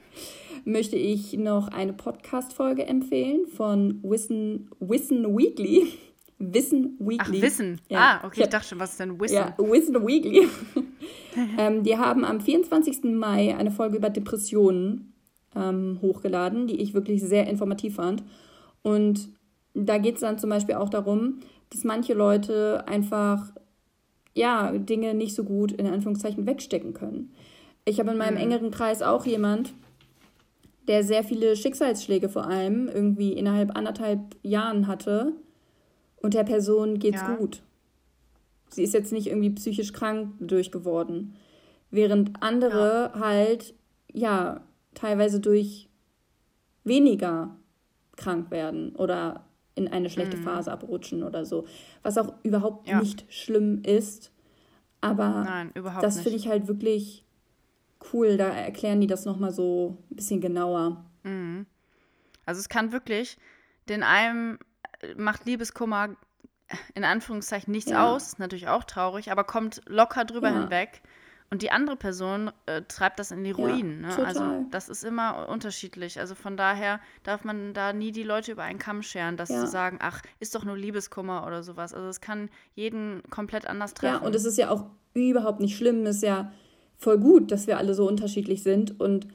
möchte ich noch eine Podcast-Folge empfehlen von Wissen, Wissen Weekly. Wissen Weekly. Ach, Wissen. Ja. Ah, okay, ich dachte schon, was ist denn Wissen? Ja, Wissen Weekly. ähm, die haben am 24. Mai eine Folge über Depressionen ähm, hochgeladen, die ich wirklich sehr informativ fand. Und da geht es dann zum Beispiel auch darum, dass manche Leute einfach ja, Dinge nicht so gut in Anführungszeichen wegstecken können. Ich habe in meinem mhm. engeren Kreis auch jemand, der sehr viele Schicksalsschläge vor allem irgendwie innerhalb anderthalb Jahren hatte und der Person geht's ja. gut. Sie ist jetzt nicht irgendwie psychisch krank durchgeworden. Während andere ja. halt, ja, teilweise durch weniger krank werden oder in eine schlechte mhm. Phase abrutschen oder so. Was auch überhaupt ja. nicht schlimm ist. Aber Nein, das finde ich halt wirklich cool. Da erklären die das nochmal so ein bisschen genauer. Mhm. Also es kann wirklich den einem macht Liebeskummer in Anführungszeichen nichts ja. aus, natürlich auch traurig, aber kommt locker drüber ja. hinweg. Und die andere Person äh, treibt das in die Ruinen. Ja, ne? Also das ist immer unterschiedlich. Also von daher darf man da nie die Leute über einen Kamm scheren, dass ja. zu sagen, ach, ist doch nur Liebeskummer oder sowas. Also es kann jeden komplett anders treffen. Ja, und es ist ja auch überhaupt nicht schlimm. Es ist ja voll gut, dass wir alle so unterschiedlich sind. Und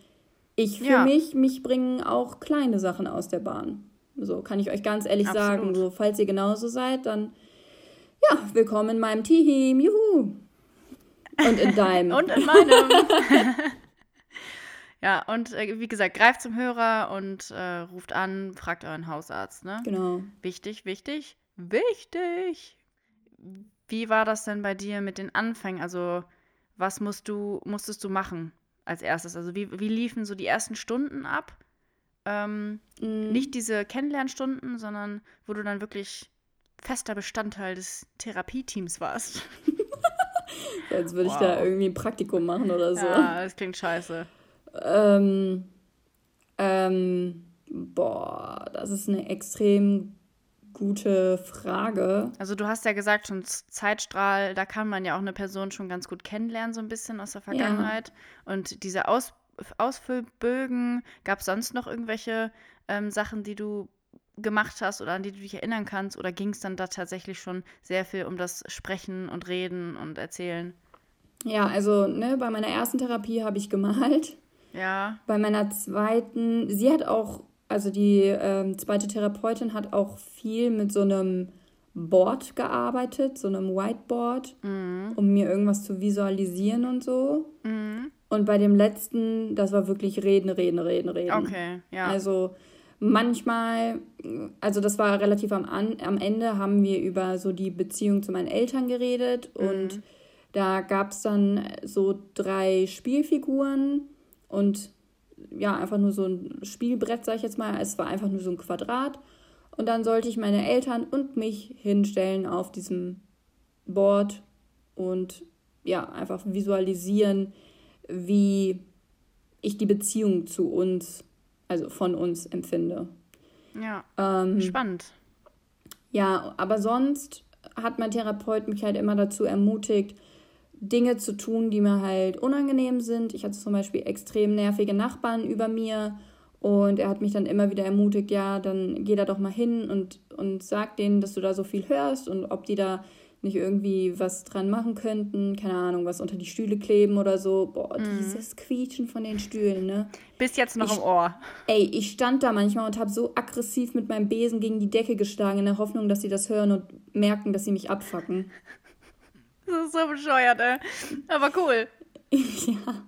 ich für ja. mich, mich bringen auch kleine Sachen aus der Bahn. So kann ich euch ganz ehrlich Absolut. sagen. So, falls ihr genauso seid, dann ja, willkommen in meinem Team. Juhu. Und in deinem. und in meinem. ja, und äh, wie gesagt, greift zum Hörer und äh, ruft an, fragt euren Hausarzt, ne? Genau. Wichtig, wichtig, wichtig. Wie war das denn bei dir mit den Anfängen? Also, was musst du, musstest du machen als erstes? Also, wie, wie liefen so die ersten Stunden ab? Ähm, mhm. Nicht diese Kennenlernstunden, sondern wo du dann wirklich fester Bestandteil des Therapieteams warst. Jetzt würde wow. ich da irgendwie ein Praktikum machen oder so. Ja, das klingt scheiße. Ähm, ähm, boah, das ist eine extrem gute Frage. Also du hast ja gesagt, schon Zeitstrahl, da kann man ja auch eine Person schon ganz gut kennenlernen, so ein bisschen aus der Vergangenheit. Ja. Und diese Aus Ausfüllbögen, gab es sonst noch irgendwelche ähm, Sachen, die du gemacht hast oder an die du dich erinnern kannst? Oder ging es dann da tatsächlich schon sehr viel um das Sprechen und Reden und Erzählen? Ja, also ne, bei meiner ersten Therapie habe ich gemalt. Ja. Bei meiner zweiten, sie hat auch, also die ähm, zweite Therapeutin hat auch viel mit so einem Board gearbeitet, so einem Whiteboard, Mhm. um mir irgendwas zu visualisieren und so. Mhm. Und bei dem letzten, das war wirklich reden, reden, reden, reden. Okay, ja. Also manchmal, also das war relativ am, An am Ende, haben wir über so die Beziehung zu meinen Eltern geredet und Mhm. da gab es dann so drei Spielfiguren und ja, einfach nur so ein Spielbrett, sag ich jetzt mal. Es war einfach nur so ein Quadrat. Und dann sollte ich meine Eltern und mich hinstellen auf diesem Board und ja, einfach visualisieren, wie ich die Beziehung zu uns, also von uns empfinde. ja. Ähm, Spannend. ja, aber sonst hat mein Therapeut mich halt immer dazu ermutigt, Dinge zu tun, die mir halt unangenehm sind. Ich hatte zum Beispiel extrem nervige Nachbarn über mir und er hat mich dann immer wieder ermutigt, ja, dann geh da doch mal hin und, und sag denen, dass du da so viel hörst und ob die da nicht irgendwie was dran machen könnten, keine Ahnung, was unter die Stühle kleben oder so. Boah, dieses Quietschen von den Stühlen, ne? Bis jetzt noch Ich- im Ohr. Ey, ich stand da manchmal und habe so aggressiv mit meinem Besen gegen die Decke geschlagen, in der Hoffnung, dass sie das hören und merken, dass sie mich abfacken. Das ist so bescheuert, ey. Aber cool. ja.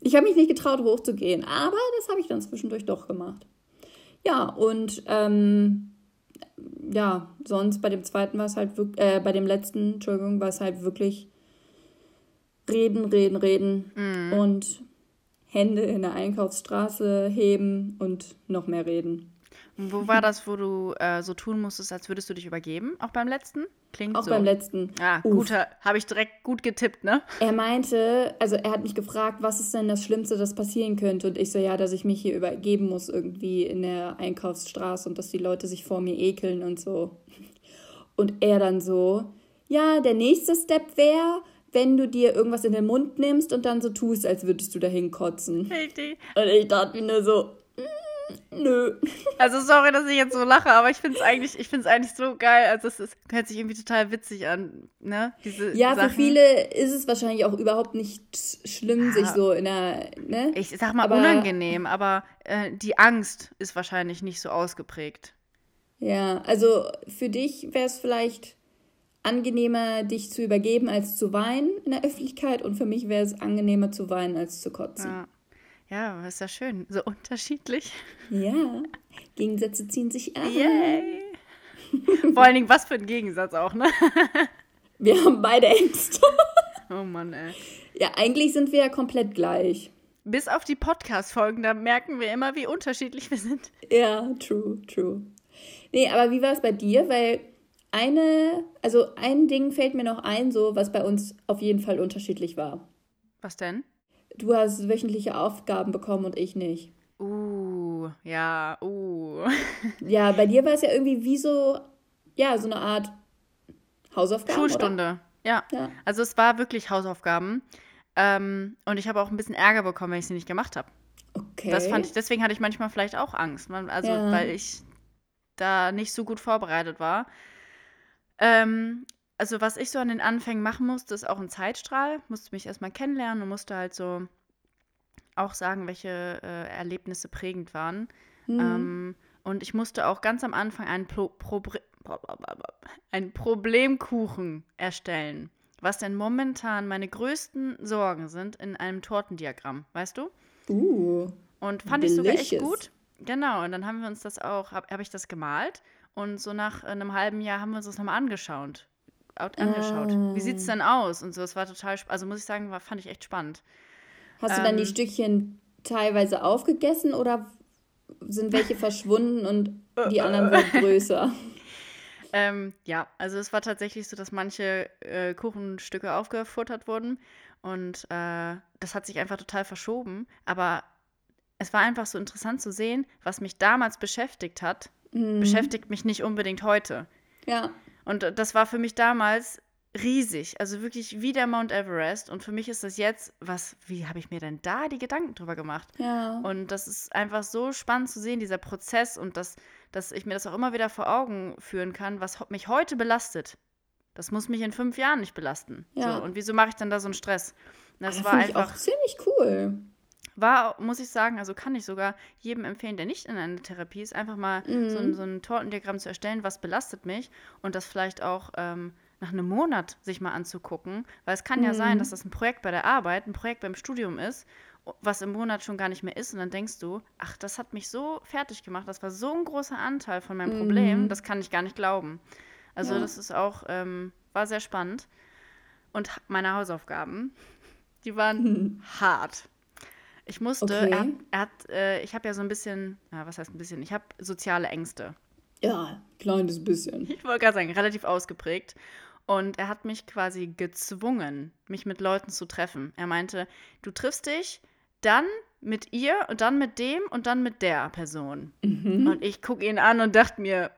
Ich habe mich nicht getraut, hochzugehen, aber das habe ich dann zwischendurch doch gemacht. Ja, und ähm, ja, sonst bei dem zweiten war es halt wirklich, äh, bei dem letzten, Entschuldigung, war es halt wirklich reden, reden, reden und Hände in der Einkaufsstraße heben und noch mehr reden. Wo war das, wo du äh, so tun musstest, als würdest du dich übergeben? Auch beim letzten? Klingt Auch so. beim letzten. Ah, Uff. guter. Habe ich direkt gut getippt, ne? Er meinte, also er hat mich gefragt, was ist denn das Schlimmste, das passieren könnte? Und ich so, ja, dass ich mich hier übergeben muss irgendwie in der Einkaufsstraße und dass die Leute sich vor mir ekeln und so. Und er dann so, ja, der nächste Step wäre, wenn du dir irgendwas in den Mund nimmst und dann so tust, als würdest du dahin kotzen. Richtig. Und ich dachte mir nur so, nö. Also sorry, dass ich jetzt so lache, aber ich finde es eigentlich, ich find's eigentlich so geil. Also es ist, hört sich irgendwie total witzig an, ne? Diese Ja, Sachen. für viele ist es wahrscheinlich auch überhaupt nicht schlimm, sich Ja. so in der, ne? Ich sag mal Aber- unangenehm, aber äh, die Angst ist wahrscheinlich nicht so ausgeprägt. Ja, also für dich wäre es vielleicht angenehmer, dich zu übergeben, als zu weinen in der Öffentlichkeit. Und für mich wäre es angenehmer zu weinen, als zu kotzen. Ja. Ja, ist ja schön. So unterschiedlich. Ja, Gegensätze ziehen sich an. Yay! Vor allen Dingen, was für ein Gegensatz auch, ne? Wir haben beide Ängste. Oh Mann, ey. ja, eigentlich sind wir ja komplett gleich. Bis auf die Podcast-Folgen, da merken wir immer, wie unterschiedlich wir sind. Ja, true, true. Nee, aber wie war es bei dir? Weil eine, also ein Ding fällt mir noch ein, so was bei uns auf jeden Fall unterschiedlich war. Was denn? Du hast wöchentliche Aufgaben bekommen und ich nicht. Uh, ja, uh. Ja, bei dir war es ja irgendwie wie so, ja, so eine Art Hausaufgaben. Schulstunde. Ja. Ja. Also es war wirklich Hausaufgaben. Ähm, und ich habe auch ein bisschen Ärger bekommen, wenn ich sie nicht gemacht habe. Okay. Das fand ich, deswegen hatte ich manchmal vielleicht auch Angst. Man, also, Ja. weil ich da nicht so gut vorbereitet war. Ähm, also, was ich so an den Anfängen machen musste, ist auch ein Zeitstrahl. Musste mich erstmal kennenlernen und musste halt so auch sagen, welche äh, Erlebnisse prägend waren. Hm. Ähm, und ich musste auch ganz am Anfang einen, Pro Pro einen Problemkuchen erstellen. Was denn momentan meine größten Sorgen sind in einem Tortendiagramm, weißt du? Uh. Und fand ich sogar echt Delicious. gut. Genau, und dann haben wir uns das auch, habe hab ich das gemalt. Und so nach einem halben Jahr haben wir uns das nochmal angeschaut. Angeschaut. Wie sieht's denn aus? Und so, es war total, also muss ich sagen, war, fand ich echt spannend. Hast du dann die Ähm. Stückchen teilweise aufgegessen oder sind welche verschwunden und die anderen wurden größer? Ähm, ja, also es war tatsächlich so, dass manche äh, Kuchenstücke aufgefuttert wurden und äh, das hat sich einfach total verschoben. Aber es war einfach so interessant zu sehen, was mich damals beschäftigt hat, Mhm. beschäftigt mich nicht unbedingt heute. Ja. Und äh, das war für mich damals riesig, also wirklich wie der Mount Everest. Und für mich ist das jetzt, was, wie habe ich mir denn da die Gedanken drüber gemacht? Ja. Und das ist einfach so spannend zu sehen, dieser Prozess und das, dass ich mir das auch immer wieder vor Augen führen kann, was mich heute belastet. Das muss mich in fünf Jahren nicht belasten. Ja. So, und wieso mache ich dann da so einen Stress? Das das war finde ich einfach auch ziemlich cool. War, muss ich sagen, also kann ich sogar jedem empfehlen, der nicht in einer Therapie ist, einfach mal Mhm. so, ein, so ein Tortendiagramm zu erstellen, was belastet mich und das vielleicht auch ähm, nach einem Monat sich mal anzugucken, weil es kann ja sein, Mhm. dass das ein Projekt bei der Arbeit, ein Projekt beim Studium ist, was im Monat schon gar nicht mehr ist und dann denkst du, ach, das hat mich so fertig gemacht, das war so ein großer Anteil von meinem Problem, Mhm. das kann ich gar nicht glauben. Also Ja. das ist auch, ähm, war sehr spannend. Und meine Hausaufgaben, die waren hart. Ich musste, Okay. er, er hat, äh, ich habe ja so ein bisschen, ja, was heißt ein bisschen, ich habe soziale Ängste. Ja, kleines bisschen. Ich wollte gerade sagen, relativ ausgeprägt. Und er hat mich quasi gezwungen, mich mit Leuten zu treffen. Er meinte, du triffst dich dann mit ihr und dann mit dem und dann mit der Person. Mhm. Und ich gucke ihn an und dachte mir,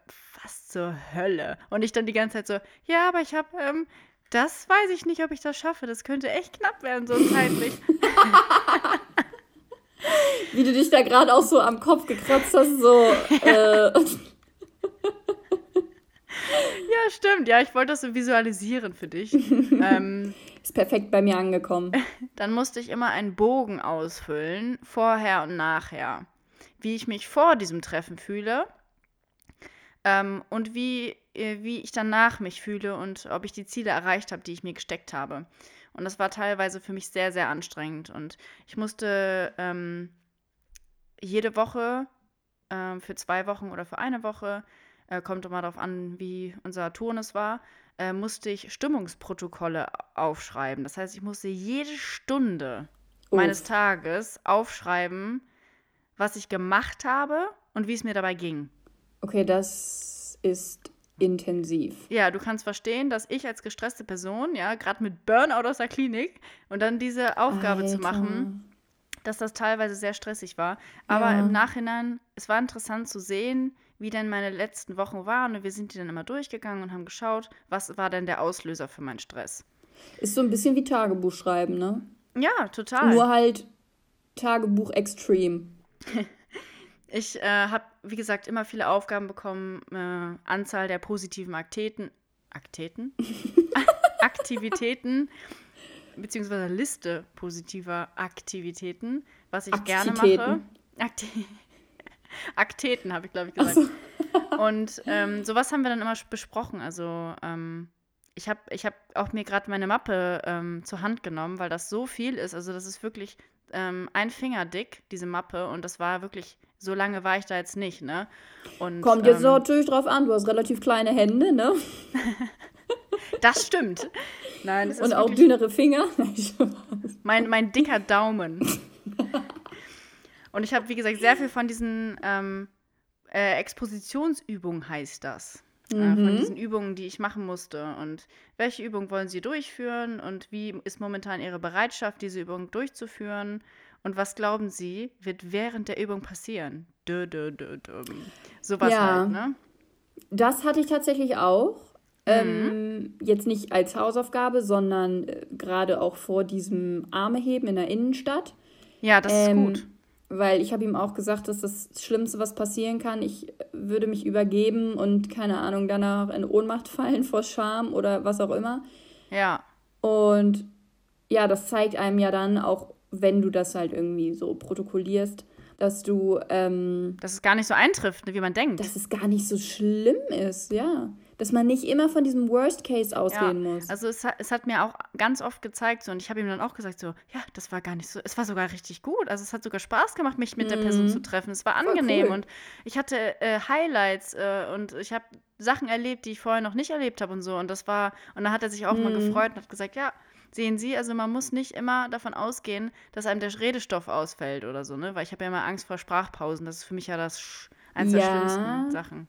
was zur Hölle? Und ich dann die ganze Zeit so, ja, aber ich habe, ähm, das weiß ich nicht, ob ich das schaffe. Das könnte echt knapp werden, so zeitlich. Wie du dich da gerade auch so am Kopf gekratzt hast, so. äh, ja, stimmt. Ja, ich wollte das so visualisieren für dich. ähm, ist perfekt bei mir angekommen. dann musste ich immer einen Bogen ausfüllen, vorher und nachher. Wie ich mich vor diesem Treffen fühle ähm, und wie, äh, wie ich danach mich fühle und ob ich die Ziele erreicht habe, die ich mir gesteckt habe. Und das war teilweise für mich sehr, sehr anstrengend. Und ich musste ähm, jede Woche ähm, für zwei Wochen oder für eine Woche, äh, kommt immer darauf an, wie unser Turnus war, äh, musste ich Stimmungsprotokolle aufschreiben. Das heißt, ich musste jede Stunde meines Uff. Tages aufschreiben, was ich gemacht habe und wie es mir dabei ging. Okay, das ist intensiv. Ja, du kannst verstehen, dass ich als gestresste Person, ja, gerade mit Burnout aus der Klinik und dann diese Aufgabe zu Alter. machen, dass das teilweise sehr stressig war. Aber Ja. im Nachhinein, es war interessant zu sehen, wie denn meine letzten Wochen waren. Und wir sind die dann immer durchgegangen und haben geschaut, was war denn der Auslöser für meinen Stress. Ist so ein bisschen wie Tagebuch schreiben, ne? Ja, total. Nur halt Tagebuch extrem. Ich äh, habe, wie gesagt, immer viele Aufgaben bekommen, äh, Anzahl der positiven Akteten, Akteten? Aktivitäten, beziehungsweise Liste positiver Aktivitäten, was ich gerne mache. Aktivitäten. Akti Akteten, habe ich, glaube ich, gesagt. Und ähm, sowas haben wir dann immer besprochen. Also ähm, ich habe ich hab auch mir gerade meine Mappe ähm, zur Hand genommen, weil das so viel ist. Also das ist wirklich ähm, ein Finger dick, diese Mappe. Und das war wirklich, so lange war ich da jetzt nicht, ne? Und, Kommt jetzt ähm, natürlich drauf an, du hast relativ kleine Hände, ne? Das stimmt. Nein, das ist Und auch dünnere Finger. mein, mein dicker Daumen. Und ich habe, wie gesagt, sehr viel von diesen ähm, äh, Expositionsübungen heißt das. Äh, von Mhm. diesen Übungen, die ich machen musste. Und welche Übung wollen Sie durchführen? Und wie ist momentan Ihre Bereitschaft, diese Übung durchzuführen? Und was glauben Sie, wird während der Übung passieren? Dö, dö, dö, dö. Sowas Ja. halt, ne? Das hatte ich tatsächlich auch. Mhm. Ähm, jetzt nicht als Hausaufgabe, sondern äh, gerade auch vor diesem Armeheben in der Innenstadt. Ja, das Ähm, ist gut. Weil ich habe ihm auch gesagt, dass das Schlimmste, was passieren kann, ich würde mich übergeben und keine Ahnung, danach in Ohnmacht fallen vor Scham oder was auch immer. Ja. Und ja, das zeigt einem ja dann auch, wenn du das halt irgendwie so protokollierst, dass du, ähm, Dass es gar nicht so eintrifft, ne, wie man denkt. dass es gar nicht so schlimm ist, ja. Dass man nicht immer von diesem Worst Case ausgehen muss. Also es hat, es hat mir auch ganz oft gezeigt so und ich habe ihm dann auch gesagt so, ja, das war gar nicht so, es war sogar richtig gut. Also es hat sogar Spaß gemacht, mich mit der Person zu treffen. Es war Mhm. Angenehm cool. und ich hatte äh, Highlights äh, und ich habe Sachen erlebt, die ich vorher noch nicht erlebt habe und so und das war und dann hat er sich auch mal Mhm. gefreut und hat gesagt, ja, sehen Sie, also man muss nicht immer davon ausgehen, dass einem der Redestoff ausfällt oder so, ne, weil ich habe ja immer Angst vor Sprachpausen. Das ist für mich ja das Sch- eins der Ja. schlimmsten Sachen.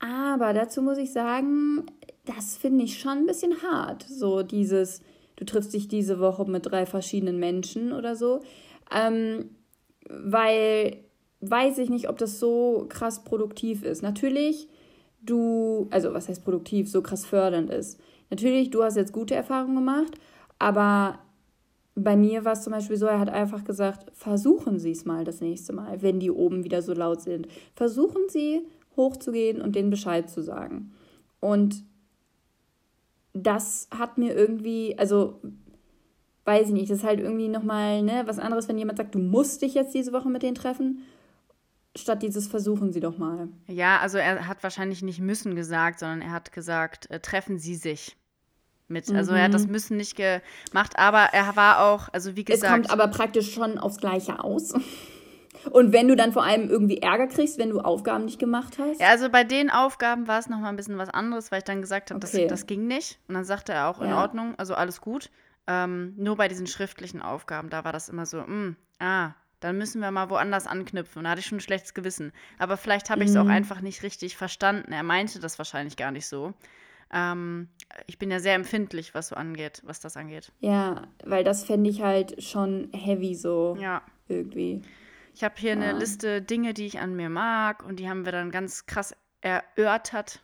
Aber dazu muss ich sagen, das finde ich schon ein bisschen hart. So dieses, du triffst dich diese Woche mit drei verschiedenen Menschen oder so. Ähm, weil weiß ich nicht, ob das so krass produktiv ist. Natürlich du, also was heißt produktiv, so krass fördernd ist. Natürlich, du hast jetzt gute Erfahrungen gemacht, aber bei mir war es zum Beispiel so, er hat einfach gesagt, versuchen Sie es mal das nächste Mal, wenn die oben wieder so laut sind. Versuchen Sie hochzugehen und denen Bescheid zu sagen. Und das hat mir irgendwie, also weiß ich nicht, das ist halt irgendwie nochmal ne, was anderes, wenn jemand sagt, du musst dich jetzt diese Woche mit denen treffen, statt dieses versuchen Sie doch mal. Ja, also er hat wahrscheinlich nicht müssen gesagt, sondern er hat gesagt, äh, treffen Sie sich mit. Also er hat das mhm. müssen nicht gemacht, aber er war auch, also wie gesagt. Es kommt aber praktisch schon aufs Gleiche aus. Und wenn du dann vor allem irgendwie Ärger kriegst, wenn du Aufgaben nicht gemacht hast? Ja, also bei den Aufgaben war es nochmal ein bisschen was anderes, weil ich dann gesagt habe, okay. das, das ging nicht. Und dann sagte er auch, in Ordnung, also alles gut. Ähm, nur bei diesen schriftlichen Aufgaben, da war das immer so, mh, hm, ah, dann müssen wir mal woanders anknüpfen. Und da hatte ich schon ein schlechtes Gewissen. Aber vielleicht habe ich es mhm. auch einfach nicht richtig verstanden. Er meinte das wahrscheinlich gar nicht so. Ähm, ich bin ja sehr empfindlich, was so angeht, was das angeht. Ja, weil das fände ich halt schon heavy so. Ja. Irgendwie. Ich habe hier ja. eine Liste Dinge, die ich an mir mag und die haben wir dann ganz krass erörtert.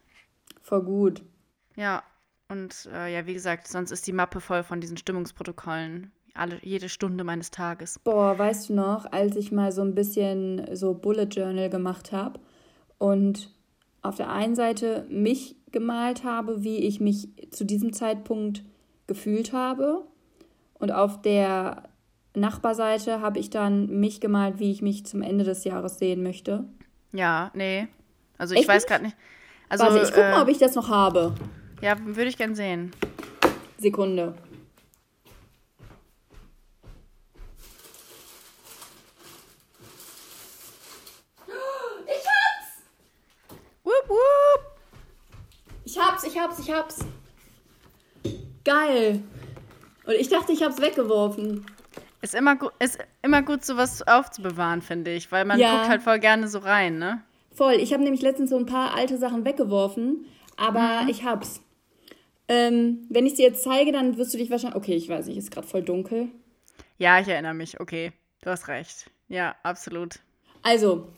Voll gut. Ja, und äh, ja, wie gesagt, sonst ist die Mappe voll von diesen Stimmungsprotokollen. Alle, jede Stunde meines Tages. Boah, weißt du noch, als ich mal so ein bisschen so Bullet Journal gemacht habe und auf der einen Seite mich gemalt habe, wie ich mich zu diesem Zeitpunkt gefühlt habe. Und auf der Nachbarseite habe ich dann mich gemalt, wie ich mich zum Ende des Jahres sehen möchte. Ja, nee. Also ich Echt weiß gerade nicht. Also, Warte, ich gucke äh, mal, ob ich das noch habe. Ja, würde ich gern sehen. Sekunde. Ich hab's! Wupp, wupp! Ich hab's, ich hab's. Geil. Und ich dachte, ich hab's weggeworfen. Ist immer, ist immer gut, sowas aufzubewahren, finde ich, weil man ja. guckt halt voll gerne so rein, ne? Voll. Ich habe nämlich letztens so ein paar alte Sachen weggeworfen, aber mhm. ich hab's. Ähm, wenn ich sie jetzt zeige, dann wirst du dich wahrscheinlich. Okay, ich weiß nicht, ist gerade voll dunkel. Ja, ich erinnere mich. Okay, du hast recht. Ja, absolut. Also,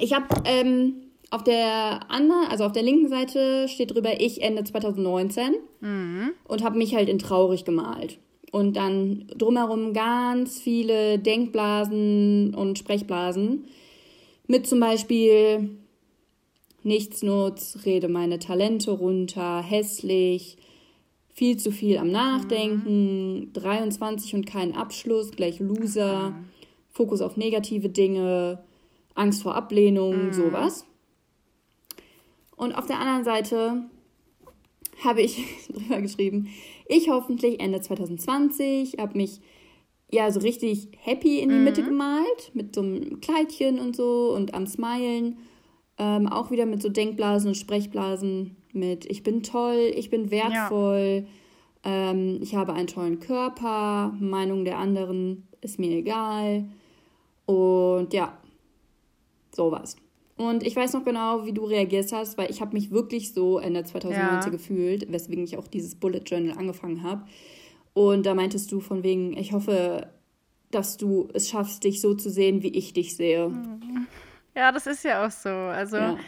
ich habe ähm, auf der anderen, also auf der linken Seite steht drüber ich Ende 2019 mhm. und habe mich halt in traurig gemalt. Und dann drumherum ganz viele Denkblasen und Sprechblasen mit zum Beispiel Nichtsnutz, rede meine Talente runter, hässlich, viel zu viel am Nachdenken, mhm. 23 und kein Abschluss, gleich Loser, mhm. Fokus auf negative Dinge, Angst vor Ablehnung, mhm. sowas. Und auf der anderen Seite habe ich drüber geschrieben, ich hoffentlich Ende 2020, habe mich ja so richtig happy in die mhm. Mitte gemalt, mit so einem Kleidchen und so und am Smilen. Ähm, auch wieder mit so Denkblasen und Sprechblasen mit ich bin toll, ich bin wertvoll, ja. ähm, ich habe einen tollen Körper, Meinung der anderen ist mir egal. Und ja, sowas. Und ich weiß noch genau, wie du reagiert hast, weil ich habe mich wirklich so Ende 2019 ja. gefühlt, weswegen ich auch dieses Bullet Journal angefangen habe. Und da meintest du von wegen, ich hoffe, dass du es schaffst, dich so zu sehen, wie ich dich sehe. Ja, das ist ja auch so. Also ja.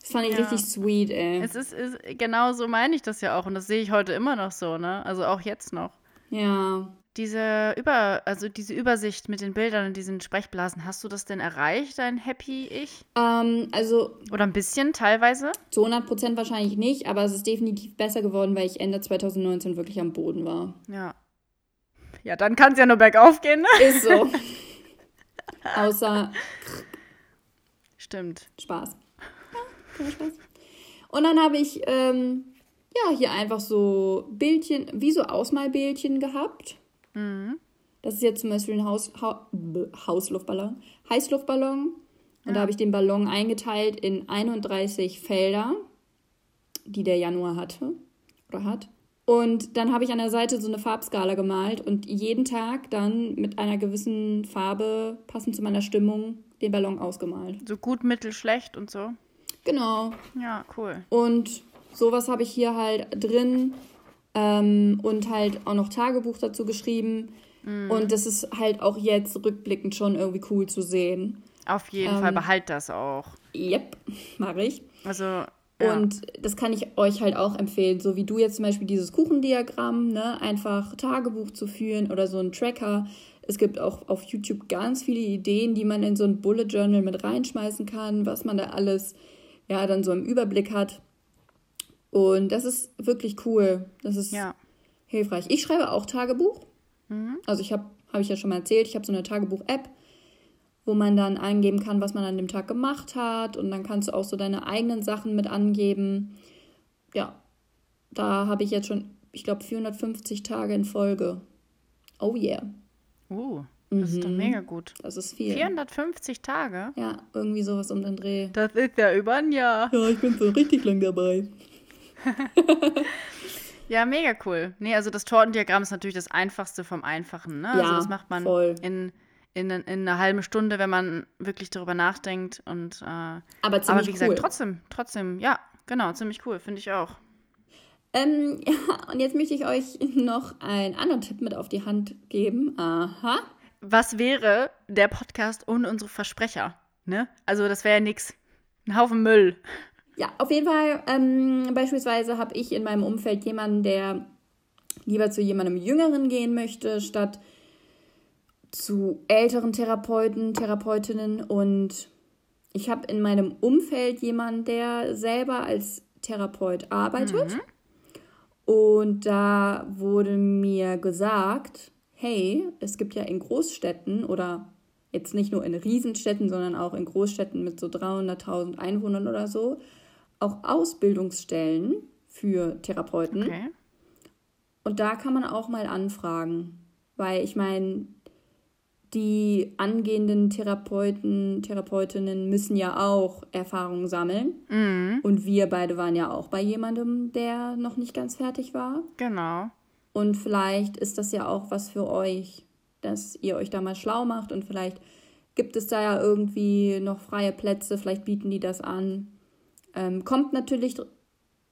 Das fand ich ja. richtig sweet, ey. Es ist, ist, genau so meine ich das ja auch und das sehe ich heute immer noch so, ne? Also auch jetzt noch. Ja diese Über, also diese Übersicht mit den Bildern und diesen Sprechblasen, hast du das denn erreicht, dein Happy Ich? Ähm, also. Oder ein bisschen teilweise? Zu 100 Prozent wahrscheinlich nicht, aber es ist definitiv besser geworden, weil ich Ende 2019 wirklich am Boden war. Ja. Ja, dann kann es ja nur bergauf gehen, ne? Ist so. Außer. Stimmt. Spaß. Ja, Spaß. Und dann habe ich, ähm, ja, hier einfach so Bildchen, wie so Ausmalbildchen gehabt. Mhm. Das ist jetzt zum Beispiel ein Haus, ha Hausluftballon, Heißluftballon. Und ja. da habe ich den Ballon eingeteilt in 31 Felder, die der Januar hatte oder hat. Und dann habe ich an der Seite so eine Farbskala gemalt und jeden Tag dann mit einer gewissen Farbe, passend zu meiner Stimmung, den Ballon ausgemalt. So gut, mittel, schlecht und so. Genau. Ja, cool. Und sowas habe ich hier halt drin. Ähm, und halt auch noch Tagebuch dazu geschrieben. Mhm. Und das ist halt auch jetzt rückblickend schon irgendwie cool zu sehen. Auf jeden ähm, Fall, behalt das auch. Yep, mache ich. Also, Ja. Und das kann ich euch halt auch empfehlen, so wie du jetzt zum Beispiel dieses Kuchendiagramm, ne, einfach Tagebuch zu führen oder so ein Tracker. Es gibt auch auf YouTube ganz viele Ideen, die man in so ein Bullet Journal mit reinschmeißen kann, was man da alles ja dann so im Überblick hat. Und das ist wirklich cool. Das ist ja. hilfreich. Ich schreibe auch Tagebuch. Mhm. Also ich habe, habe ich ja schon mal erzählt, ich habe so eine Tagebuch-App wo man dann eingeben kann, was man an dem Tag gemacht hat. Und dann kannst du auch so deine eigenen Sachen mit angeben. Ja, da habe ich jetzt schon, ich glaube, 450 Tage in Folge. Oh yeah. Uh, das mhm. ist doch mhm. mega gut. Das ist viel. 450 Tage? Ja, irgendwie sowas um den Dreh. Das ist ja über ein Jahr. Ja, ich bin so richtig lang dabei. ja, mega cool. Nee, also das Tortendiagramm ist natürlich das einfachste vom Einfachen. Ne? Also ja, also das macht man voll. in in, in einer halben Stunde, wenn man wirklich darüber nachdenkt. Und, äh, aber, ziemlich aber wie gesagt, cool. trotzdem, trotzdem, ja, genau, ziemlich cool, finde ich auch. Ähm, ja, und jetzt möchte ich euch noch einen anderen Tipp mit auf die Hand geben. Aha. Was wäre der Podcast ohne unsere Versprecher? Ne? Also, das wäre ja nichts. Ein Haufen Müll. Ja, auf jeden Fall. Ähm, beispielsweise habe ich in meinem Umfeld jemanden, der lieber zu jemandem Jüngeren gehen möchte, statt zu älteren Therapeuten, Therapeutinnen und ich habe in meinem Umfeld jemanden, der selber als Therapeut arbeitet. Mhm. Und da wurde mir gesagt, hey, es gibt ja in Großstädten oder jetzt nicht nur in Riesenstädten, sondern auch in Großstädten mit so 300.000 Einwohnern oder so, auch Ausbildungsstellen für Therapeuten. Okay. Und da kann man auch mal anfragen, weil ich meine, die angehenden Therapeuten, Therapeutinnen müssen ja auch Erfahrungen sammeln. Mhm. Und wir beide waren ja auch bei jemandem, der noch nicht ganz fertig war. Genau. Und vielleicht ist das ja auch was für euch, dass ihr euch da mal schlau macht und vielleicht gibt es da ja irgendwie noch freie Plätze, vielleicht bieten die das an. Ähm, kommt natürlich,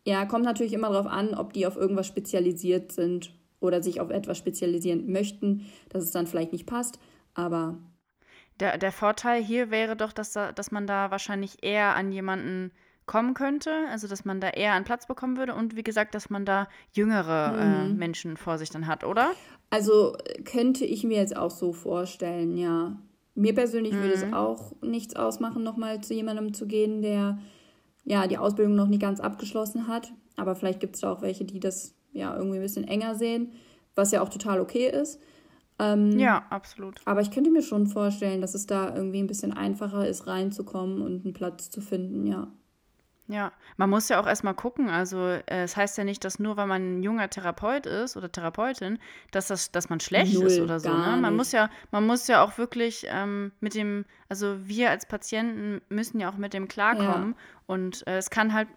ja, kommt natürlich immer darauf an, ob die auf irgendwas spezialisiert sind oder sich auf etwas spezialisieren möchten, dass es dann vielleicht nicht passt. Aber. Der, der Vorteil hier wäre doch, dass, da, dass man da wahrscheinlich eher an jemanden kommen könnte, also dass man da eher einen Platz bekommen würde und wie gesagt, dass man da jüngere äh, mhm. äh, Menschen vor sich dann hat, oder? Also könnte ich mir jetzt auch so vorstellen, ja. Mir persönlich mhm. würde es mhm. auch nichts ausmachen, nochmal zu jemandem zu gehen, der ja die Ausbildung noch nicht ganz abgeschlossen hat. Aber vielleicht gibt es da auch welche, die das ja irgendwie ein bisschen enger sehen, was ja auch total okay ist. Ähm, ja, absolut. Aber ich könnte mir schon vorstellen, dass es da irgendwie ein bisschen einfacher ist, reinzukommen und einen Platz zu finden, ja. Ja, man muss ja auch erstmal gucken. Also, äh, es das heißt ja nicht, dass nur weil man ein junger Therapeut ist oder Therapeutin, dass, das, dass man schlecht Null, ist oder so. Ne? Man, muss ja, man muss ja auch wirklich ähm, mit dem, also wir als Patienten müssen ja auch mit dem klarkommen. Ja. Und äh, es kann halt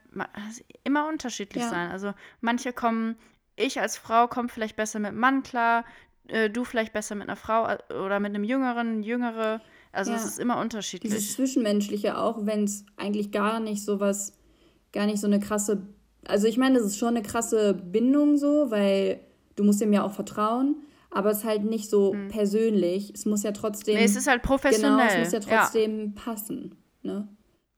immer unterschiedlich ja. sein. Also, manche kommen ich als Frau komme vielleicht besser mit Mann klar, äh, du vielleicht besser mit einer Frau äh, oder mit einem Jüngeren, Jüngere. Also ja. es ist immer unterschiedlich. Dieses Zwischenmenschliche auch, wenn es eigentlich gar nicht so was, gar nicht so eine krasse, also ich meine, das ist schon eine krasse Bindung so, weil du musst ihm ja auch vertrauen, aber es ist halt nicht so hm. persönlich. Es muss ja trotzdem. Nee, es ist halt professionell. Genau, es muss ja trotzdem ja. passen. Ne?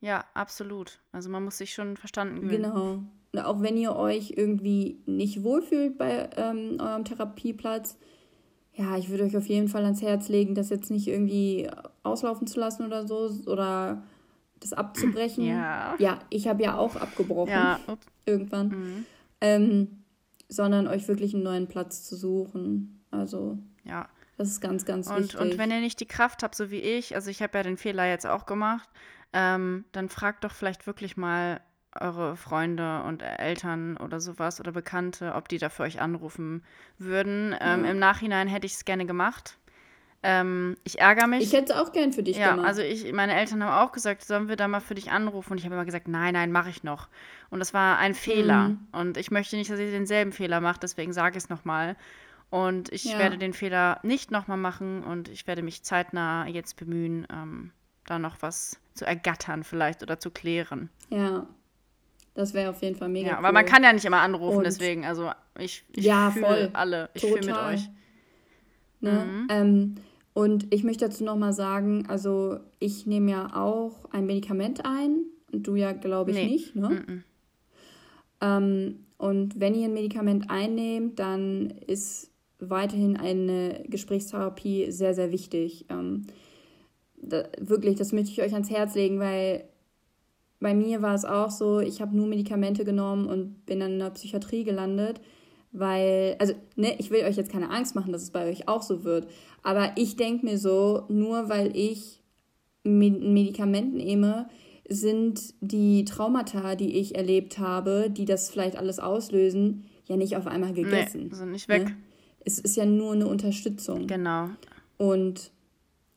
Ja, absolut. Also man muss sich schon verstanden fühlen. Genau. Und auch wenn ihr euch irgendwie nicht wohlfühlt bei ähm, eurem Therapieplatz, ja, ich würde euch auf jeden Fall ans Herz legen, das jetzt nicht irgendwie auslaufen zu lassen oder so oder das abzubrechen. Ja. Ja, ich habe ja auch abgebrochen. Ja. Irgendwann. Mhm. Ähm, sondern euch wirklich einen neuen Platz zu suchen. Also. Ja. Das ist ganz, ganz und, wichtig. Und wenn ihr nicht die Kraft habt, so wie ich, also ich habe ja den Fehler jetzt auch gemacht, ähm, dann fragt doch vielleicht wirklich mal eure Freunde und Eltern oder sowas oder Bekannte, ob die da für euch anrufen würden. Ähm, Im Nachhinein hätte ich es gerne gemacht. Ähm, ich ärgere mich. Ich hätte es auch gern für dich ja, gemacht. Also ich, meine Eltern haben auch gesagt, sollen wir da mal für dich anrufen? Und ich habe immer gesagt, nein, nein, mache ich noch. Und das war ein Fehler. Mhm. Und ich möchte nicht, dass ihr denselben Fehler macht, deswegen sage ich es nochmal. Und ich ja. werde den Fehler nicht nochmal machen und ich werde mich zeitnah jetzt bemühen, ähm, da noch was zu ergattern vielleicht oder zu klären. Ja, das wäre auf jeden Fall mega. Ja, aber man kann ja nicht immer anrufen, und deswegen, also ich, ich ja, fühle alle. Ich fühle mit euch. Ne? Mhm. Ähm, und ich möchte dazu nochmal sagen, also ich nehme ja auch ein Medikament ein und du ja, glaube ich, nee. nicht. Ne? Ähm, und wenn ihr ein Medikament einnehmt, dann ist weiterhin eine Gesprächstherapie sehr, sehr wichtig. Ähm, da, wirklich, das möchte ich euch ans Herz legen, weil bei mir war es auch so, ich habe nur Medikamente genommen und bin dann in der Psychiatrie gelandet, weil, also, ne, ich will euch jetzt keine Angst machen, dass es bei euch auch so wird, aber ich denke mir so, nur weil ich ein Medikament nehme, sind die Traumata, die ich erlebt habe, die das vielleicht alles auslösen, ja nicht auf einmal gegessen. Nee, sind nicht weg. Ne? Es ist ja nur eine Unterstützung. Genau. Und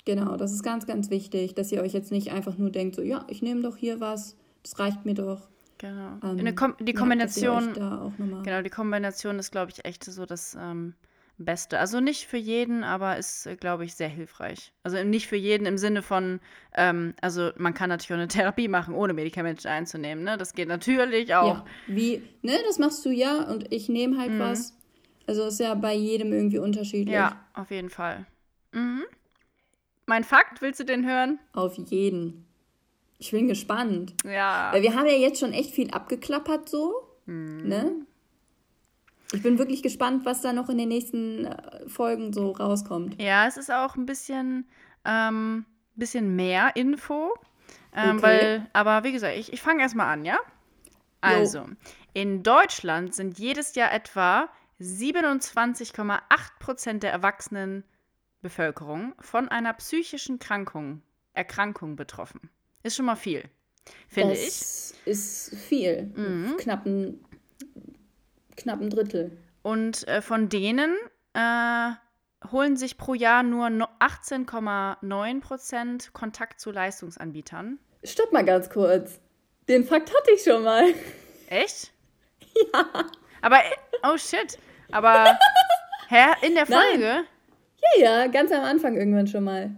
Genau, das ist ganz, ganz wichtig, dass ihr euch jetzt nicht einfach nur denkt, so, ja, ich nehme doch hier was, das reicht mir doch. Genau. Ähm, Kom die Kombination, ja, genau, die Kombination ist, glaube ich, echt so das ähm, Beste. Also nicht für jeden, aber ist, glaube ich, sehr hilfreich. Also nicht für jeden im Sinne von, ähm, also man kann natürlich auch eine Therapie machen, ohne Medikamente einzunehmen. Ne? Das geht natürlich auch. Ja, wie, ne, das machst du ja und ich nehme halt mhm. was. Also ist ja bei jedem irgendwie unterschiedlich. Ja, auf jeden Fall. Mhm. Mein Fakt, willst du den hören? Auf jeden. Ich bin gespannt. Ja. Weil wir haben ja jetzt schon echt viel abgeklappert so. Mhm. Ne? Ich bin wirklich gespannt, was da noch in den nächsten äh, Folgen so rauskommt. Ja, es ist auch ein bisschen, ähm, bisschen mehr Info. Ähm, okay. weil, aber wie gesagt, ich, ich fange erstmal an, ja? Also, jo. in Deutschland sind jedes Jahr etwa 27,8 Prozent der Erwachsenen Bevölkerung von einer psychischen Krankung, Erkrankung betroffen. Ist schon mal viel, finde ich. Das ist viel. Mhm. Knapp, ein, knapp ein Drittel. Und äh, von denen äh, holen sich pro Jahr nur 18,9 Prozent Kontakt zu Leistungsanbietern. Stopp mal ganz kurz. Den Fakt hatte ich schon mal. Echt? Ja. Aber, äh, oh shit. Aber, hä, in der Folge? Nein. Ja, ja, ganz am Anfang irgendwann schon mal.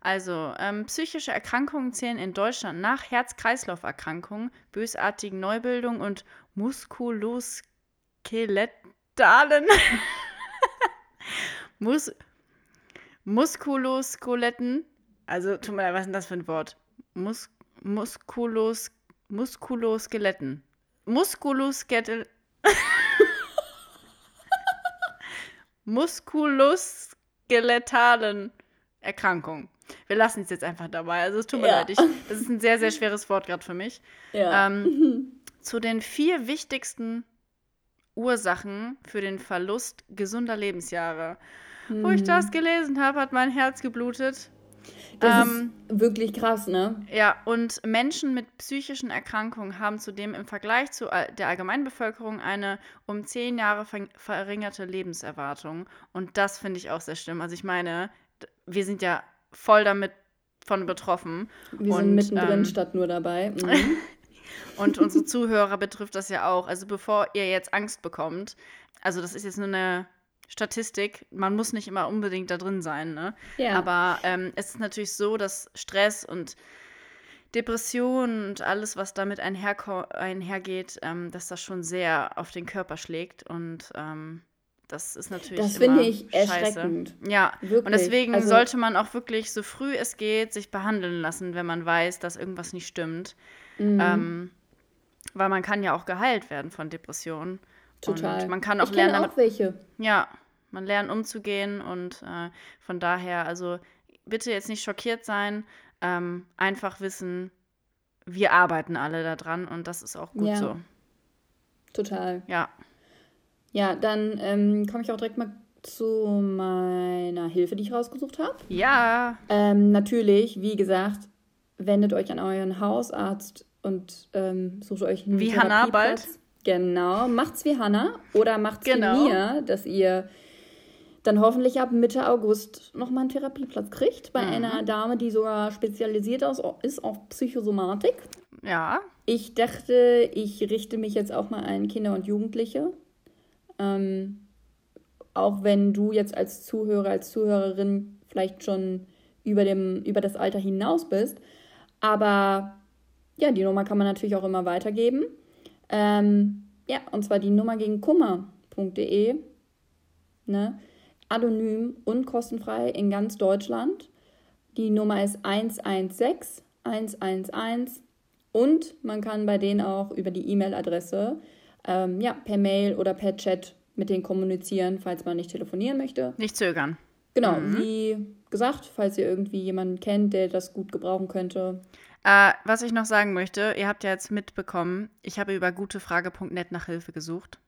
Also, ähm, psychische Erkrankungen zählen in Deutschland nach Herz-Kreislauf-Erkrankungen, bösartigen Neubildungen und Muskuloskelettalen. Mus Muskuloskeletten. Also, tut mir leid, was ist denn das für ein Wort? Mus Muskulos Muskuloskeletten. Muskuloskeletten. Muskulos skeletalen Erkrankung. Wir lassen es jetzt einfach dabei. Also es tut mir ja. leid. Ich, das ist ein sehr, sehr schweres Wort gerade für mich. Ja. Ähm, zu den vier wichtigsten Ursachen für den Verlust gesunder Lebensjahre. Hm. Wo ich das hm. gelesen habe, hat mein Herz geblutet. Das ähm, ist wirklich krass, ne? Ja, und Menschen mit psychischen Erkrankungen haben zudem im Vergleich zu der Allgemeinbevölkerung eine um zehn Jahre verringerte Lebenserwartung. Und das finde ich auch sehr schlimm. Also ich meine, wir sind ja voll damit von betroffen. Wir und, sind mittendrin ähm, statt nur dabei. Mhm. und unsere Zuhörer betrifft das ja auch. Also bevor ihr jetzt Angst bekommt, also das ist jetzt nur eine Statistik, man muss nicht immer unbedingt da drin sein, ne? Ja. Aber ähm, es ist natürlich so, dass Stress und Depressionen und alles, was damit einhergeht, ähm, dass das schon sehr auf den Körper schlägt und ähm, das ist natürlich. Das finde ich erschreckend. Scheiße. Ja, wirklich. und deswegen also, sollte man auch wirklich so früh es geht sich behandeln lassen, wenn man weiß, dass irgendwas nicht stimmt. Mhm. Ähm, weil man kann ja auch geheilt werden von Depressionen. Total. Und man kann auch ich lernen. Damit, auch welche. Ja, man lernt umzugehen und äh, von daher, also bitte jetzt nicht schockiert sein, ähm, einfach wissen, wir arbeiten alle daran und das ist auch gut ja. so. Total. Ja. Ja, dann ähm, komme ich auch direkt mal zu meiner Hilfe, die ich rausgesucht habe. Ja. Ähm, natürlich, wie gesagt, wendet euch an euren Hausarzt und ähm, sucht euch einen Wie Hannah bald. Genau, macht's wie Hannah oder macht's genau. wie mir, dass ihr dann hoffentlich ab Mitte August nochmal einen Therapieplatz kriegt bei mhm. einer Dame, die sogar spezialisiert ist auf Psychosomatik. Ja. Ich dachte, ich richte mich jetzt auch mal an Kinder und Jugendliche. Ähm, auch wenn du jetzt als Zuhörer, als Zuhörerin vielleicht schon über, dem, über das Alter hinaus bist. Aber ja, die Nummer kann man natürlich auch immer weitergeben. Ähm, ja, und zwar die Nummer gegen Kummer.de. Ne? Anonym und kostenfrei in ganz Deutschland. Die Nummer ist 116 111 und man kann bei denen auch über die E-Mail-Adresse ähm, ja, per Mail oder per Chat mit denen kommunizieren, falls man nicht telefonieren möchte. Nicht zögern. Genau, mhm. wie gesagt, falls ihr irgendwie jemanden kennt, der das gut gebrauchen könnte. Äh, was ich noch sagen möchte, ihr habt ja jetzt mitbekommen, ich habe über gutefrage.net nach Hilfe gesucht.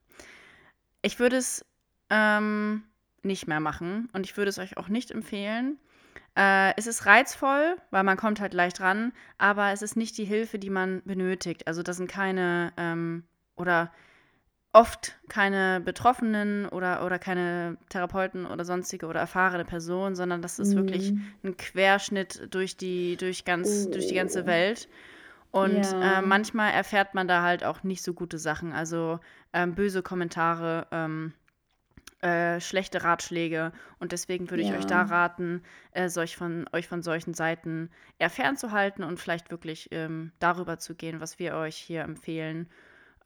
Ich würde es ähm, nicht mehr machen und ich würde es euch auch nicht empfehlen. Äh, es ist reizvoll, weil man kommt halt leicht ran, aber es ist nicht die Hilfe, die man benötigt. Also das sind keine ähm, oder oft keine Betroffenen oder, oder keine Therapeuten oder sonstige oder erfahrene Personen, sondern das ist mhm. wirklich ein Querschnitt durch die, durch ganz, oh. durch die ganze oh. Welt. Und ja. äh, manchmal erfährt man da halt auch nicht so gute Sachen. Also ähm, böse Kommentare, ähm, äh, schlechte Ratschläge. Und deswegen würde ja. ich euch da raten, äh, solch von, euch von solchen Seiten eher fernzuhalten und vielleicht wirklich ähm, darüber zu gehen, was wir euch hier empfehlen.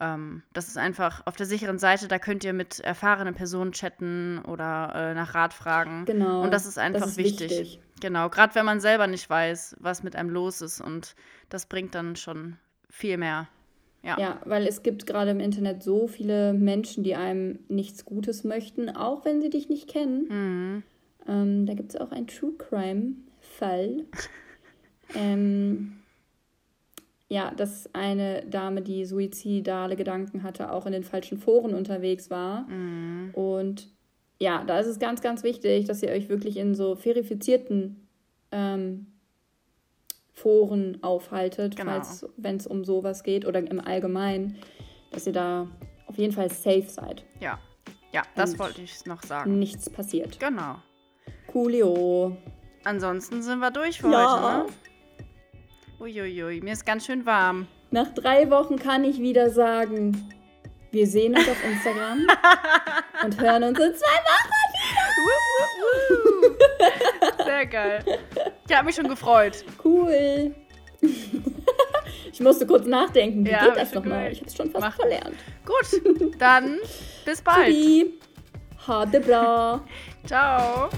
Ähm, das ist einfach auf der sicheren Seite, da könnt ihr mit erfahrenen Personen chatten oder äh, nach Rat fragen. Genau. Und das ist einfach das ist wichtig. wichtig. Genau, gerade wenn man selber nicht weiß, was mit einem los ist. Und das bringt dann schon viel mehr. Ja. ja, weil es gibt gerade im Internet so viele Menschen, die einem nichts Gutes möchten, auch wenn sie dich nicht kennen. Mhm. Ähm, da gibt es auch einen True Crime-Fall. ähm, ja, dass eine Dame, die suizidale Gedanken hatte, auch in den falschen Foren unterwegs war. Mhm. Und ja, da ist es ganz, ganz wichtig, dass ihr euch wirklich in so verifizierten ähm, Foren aufhaltet, genau. falls, wenn es um sowas geht oder im Allgemeinen, dass ihr da auf jeden Fall safe seid. Ja, ja, das Und wollte ich noch sagen. Nichts passiert. Genau. Coolio. Ansonsten sind wir durch für ja. heute, ne? Uiuiui, mir ist ganz schön warm. Nach drei Wochen kann ich wieder sagen, wir sehen uns auf Instagram und hören uns in zwei Wochen wieder. Sehr geil. Ich habe mich schon gefreut. Cool. Ich musste kurz nachdenken. Wie ja, geht das nochmal? Ich habe es schon fast Mach. verlernt. Gut, dann bis bald. Hade bra. Ciao.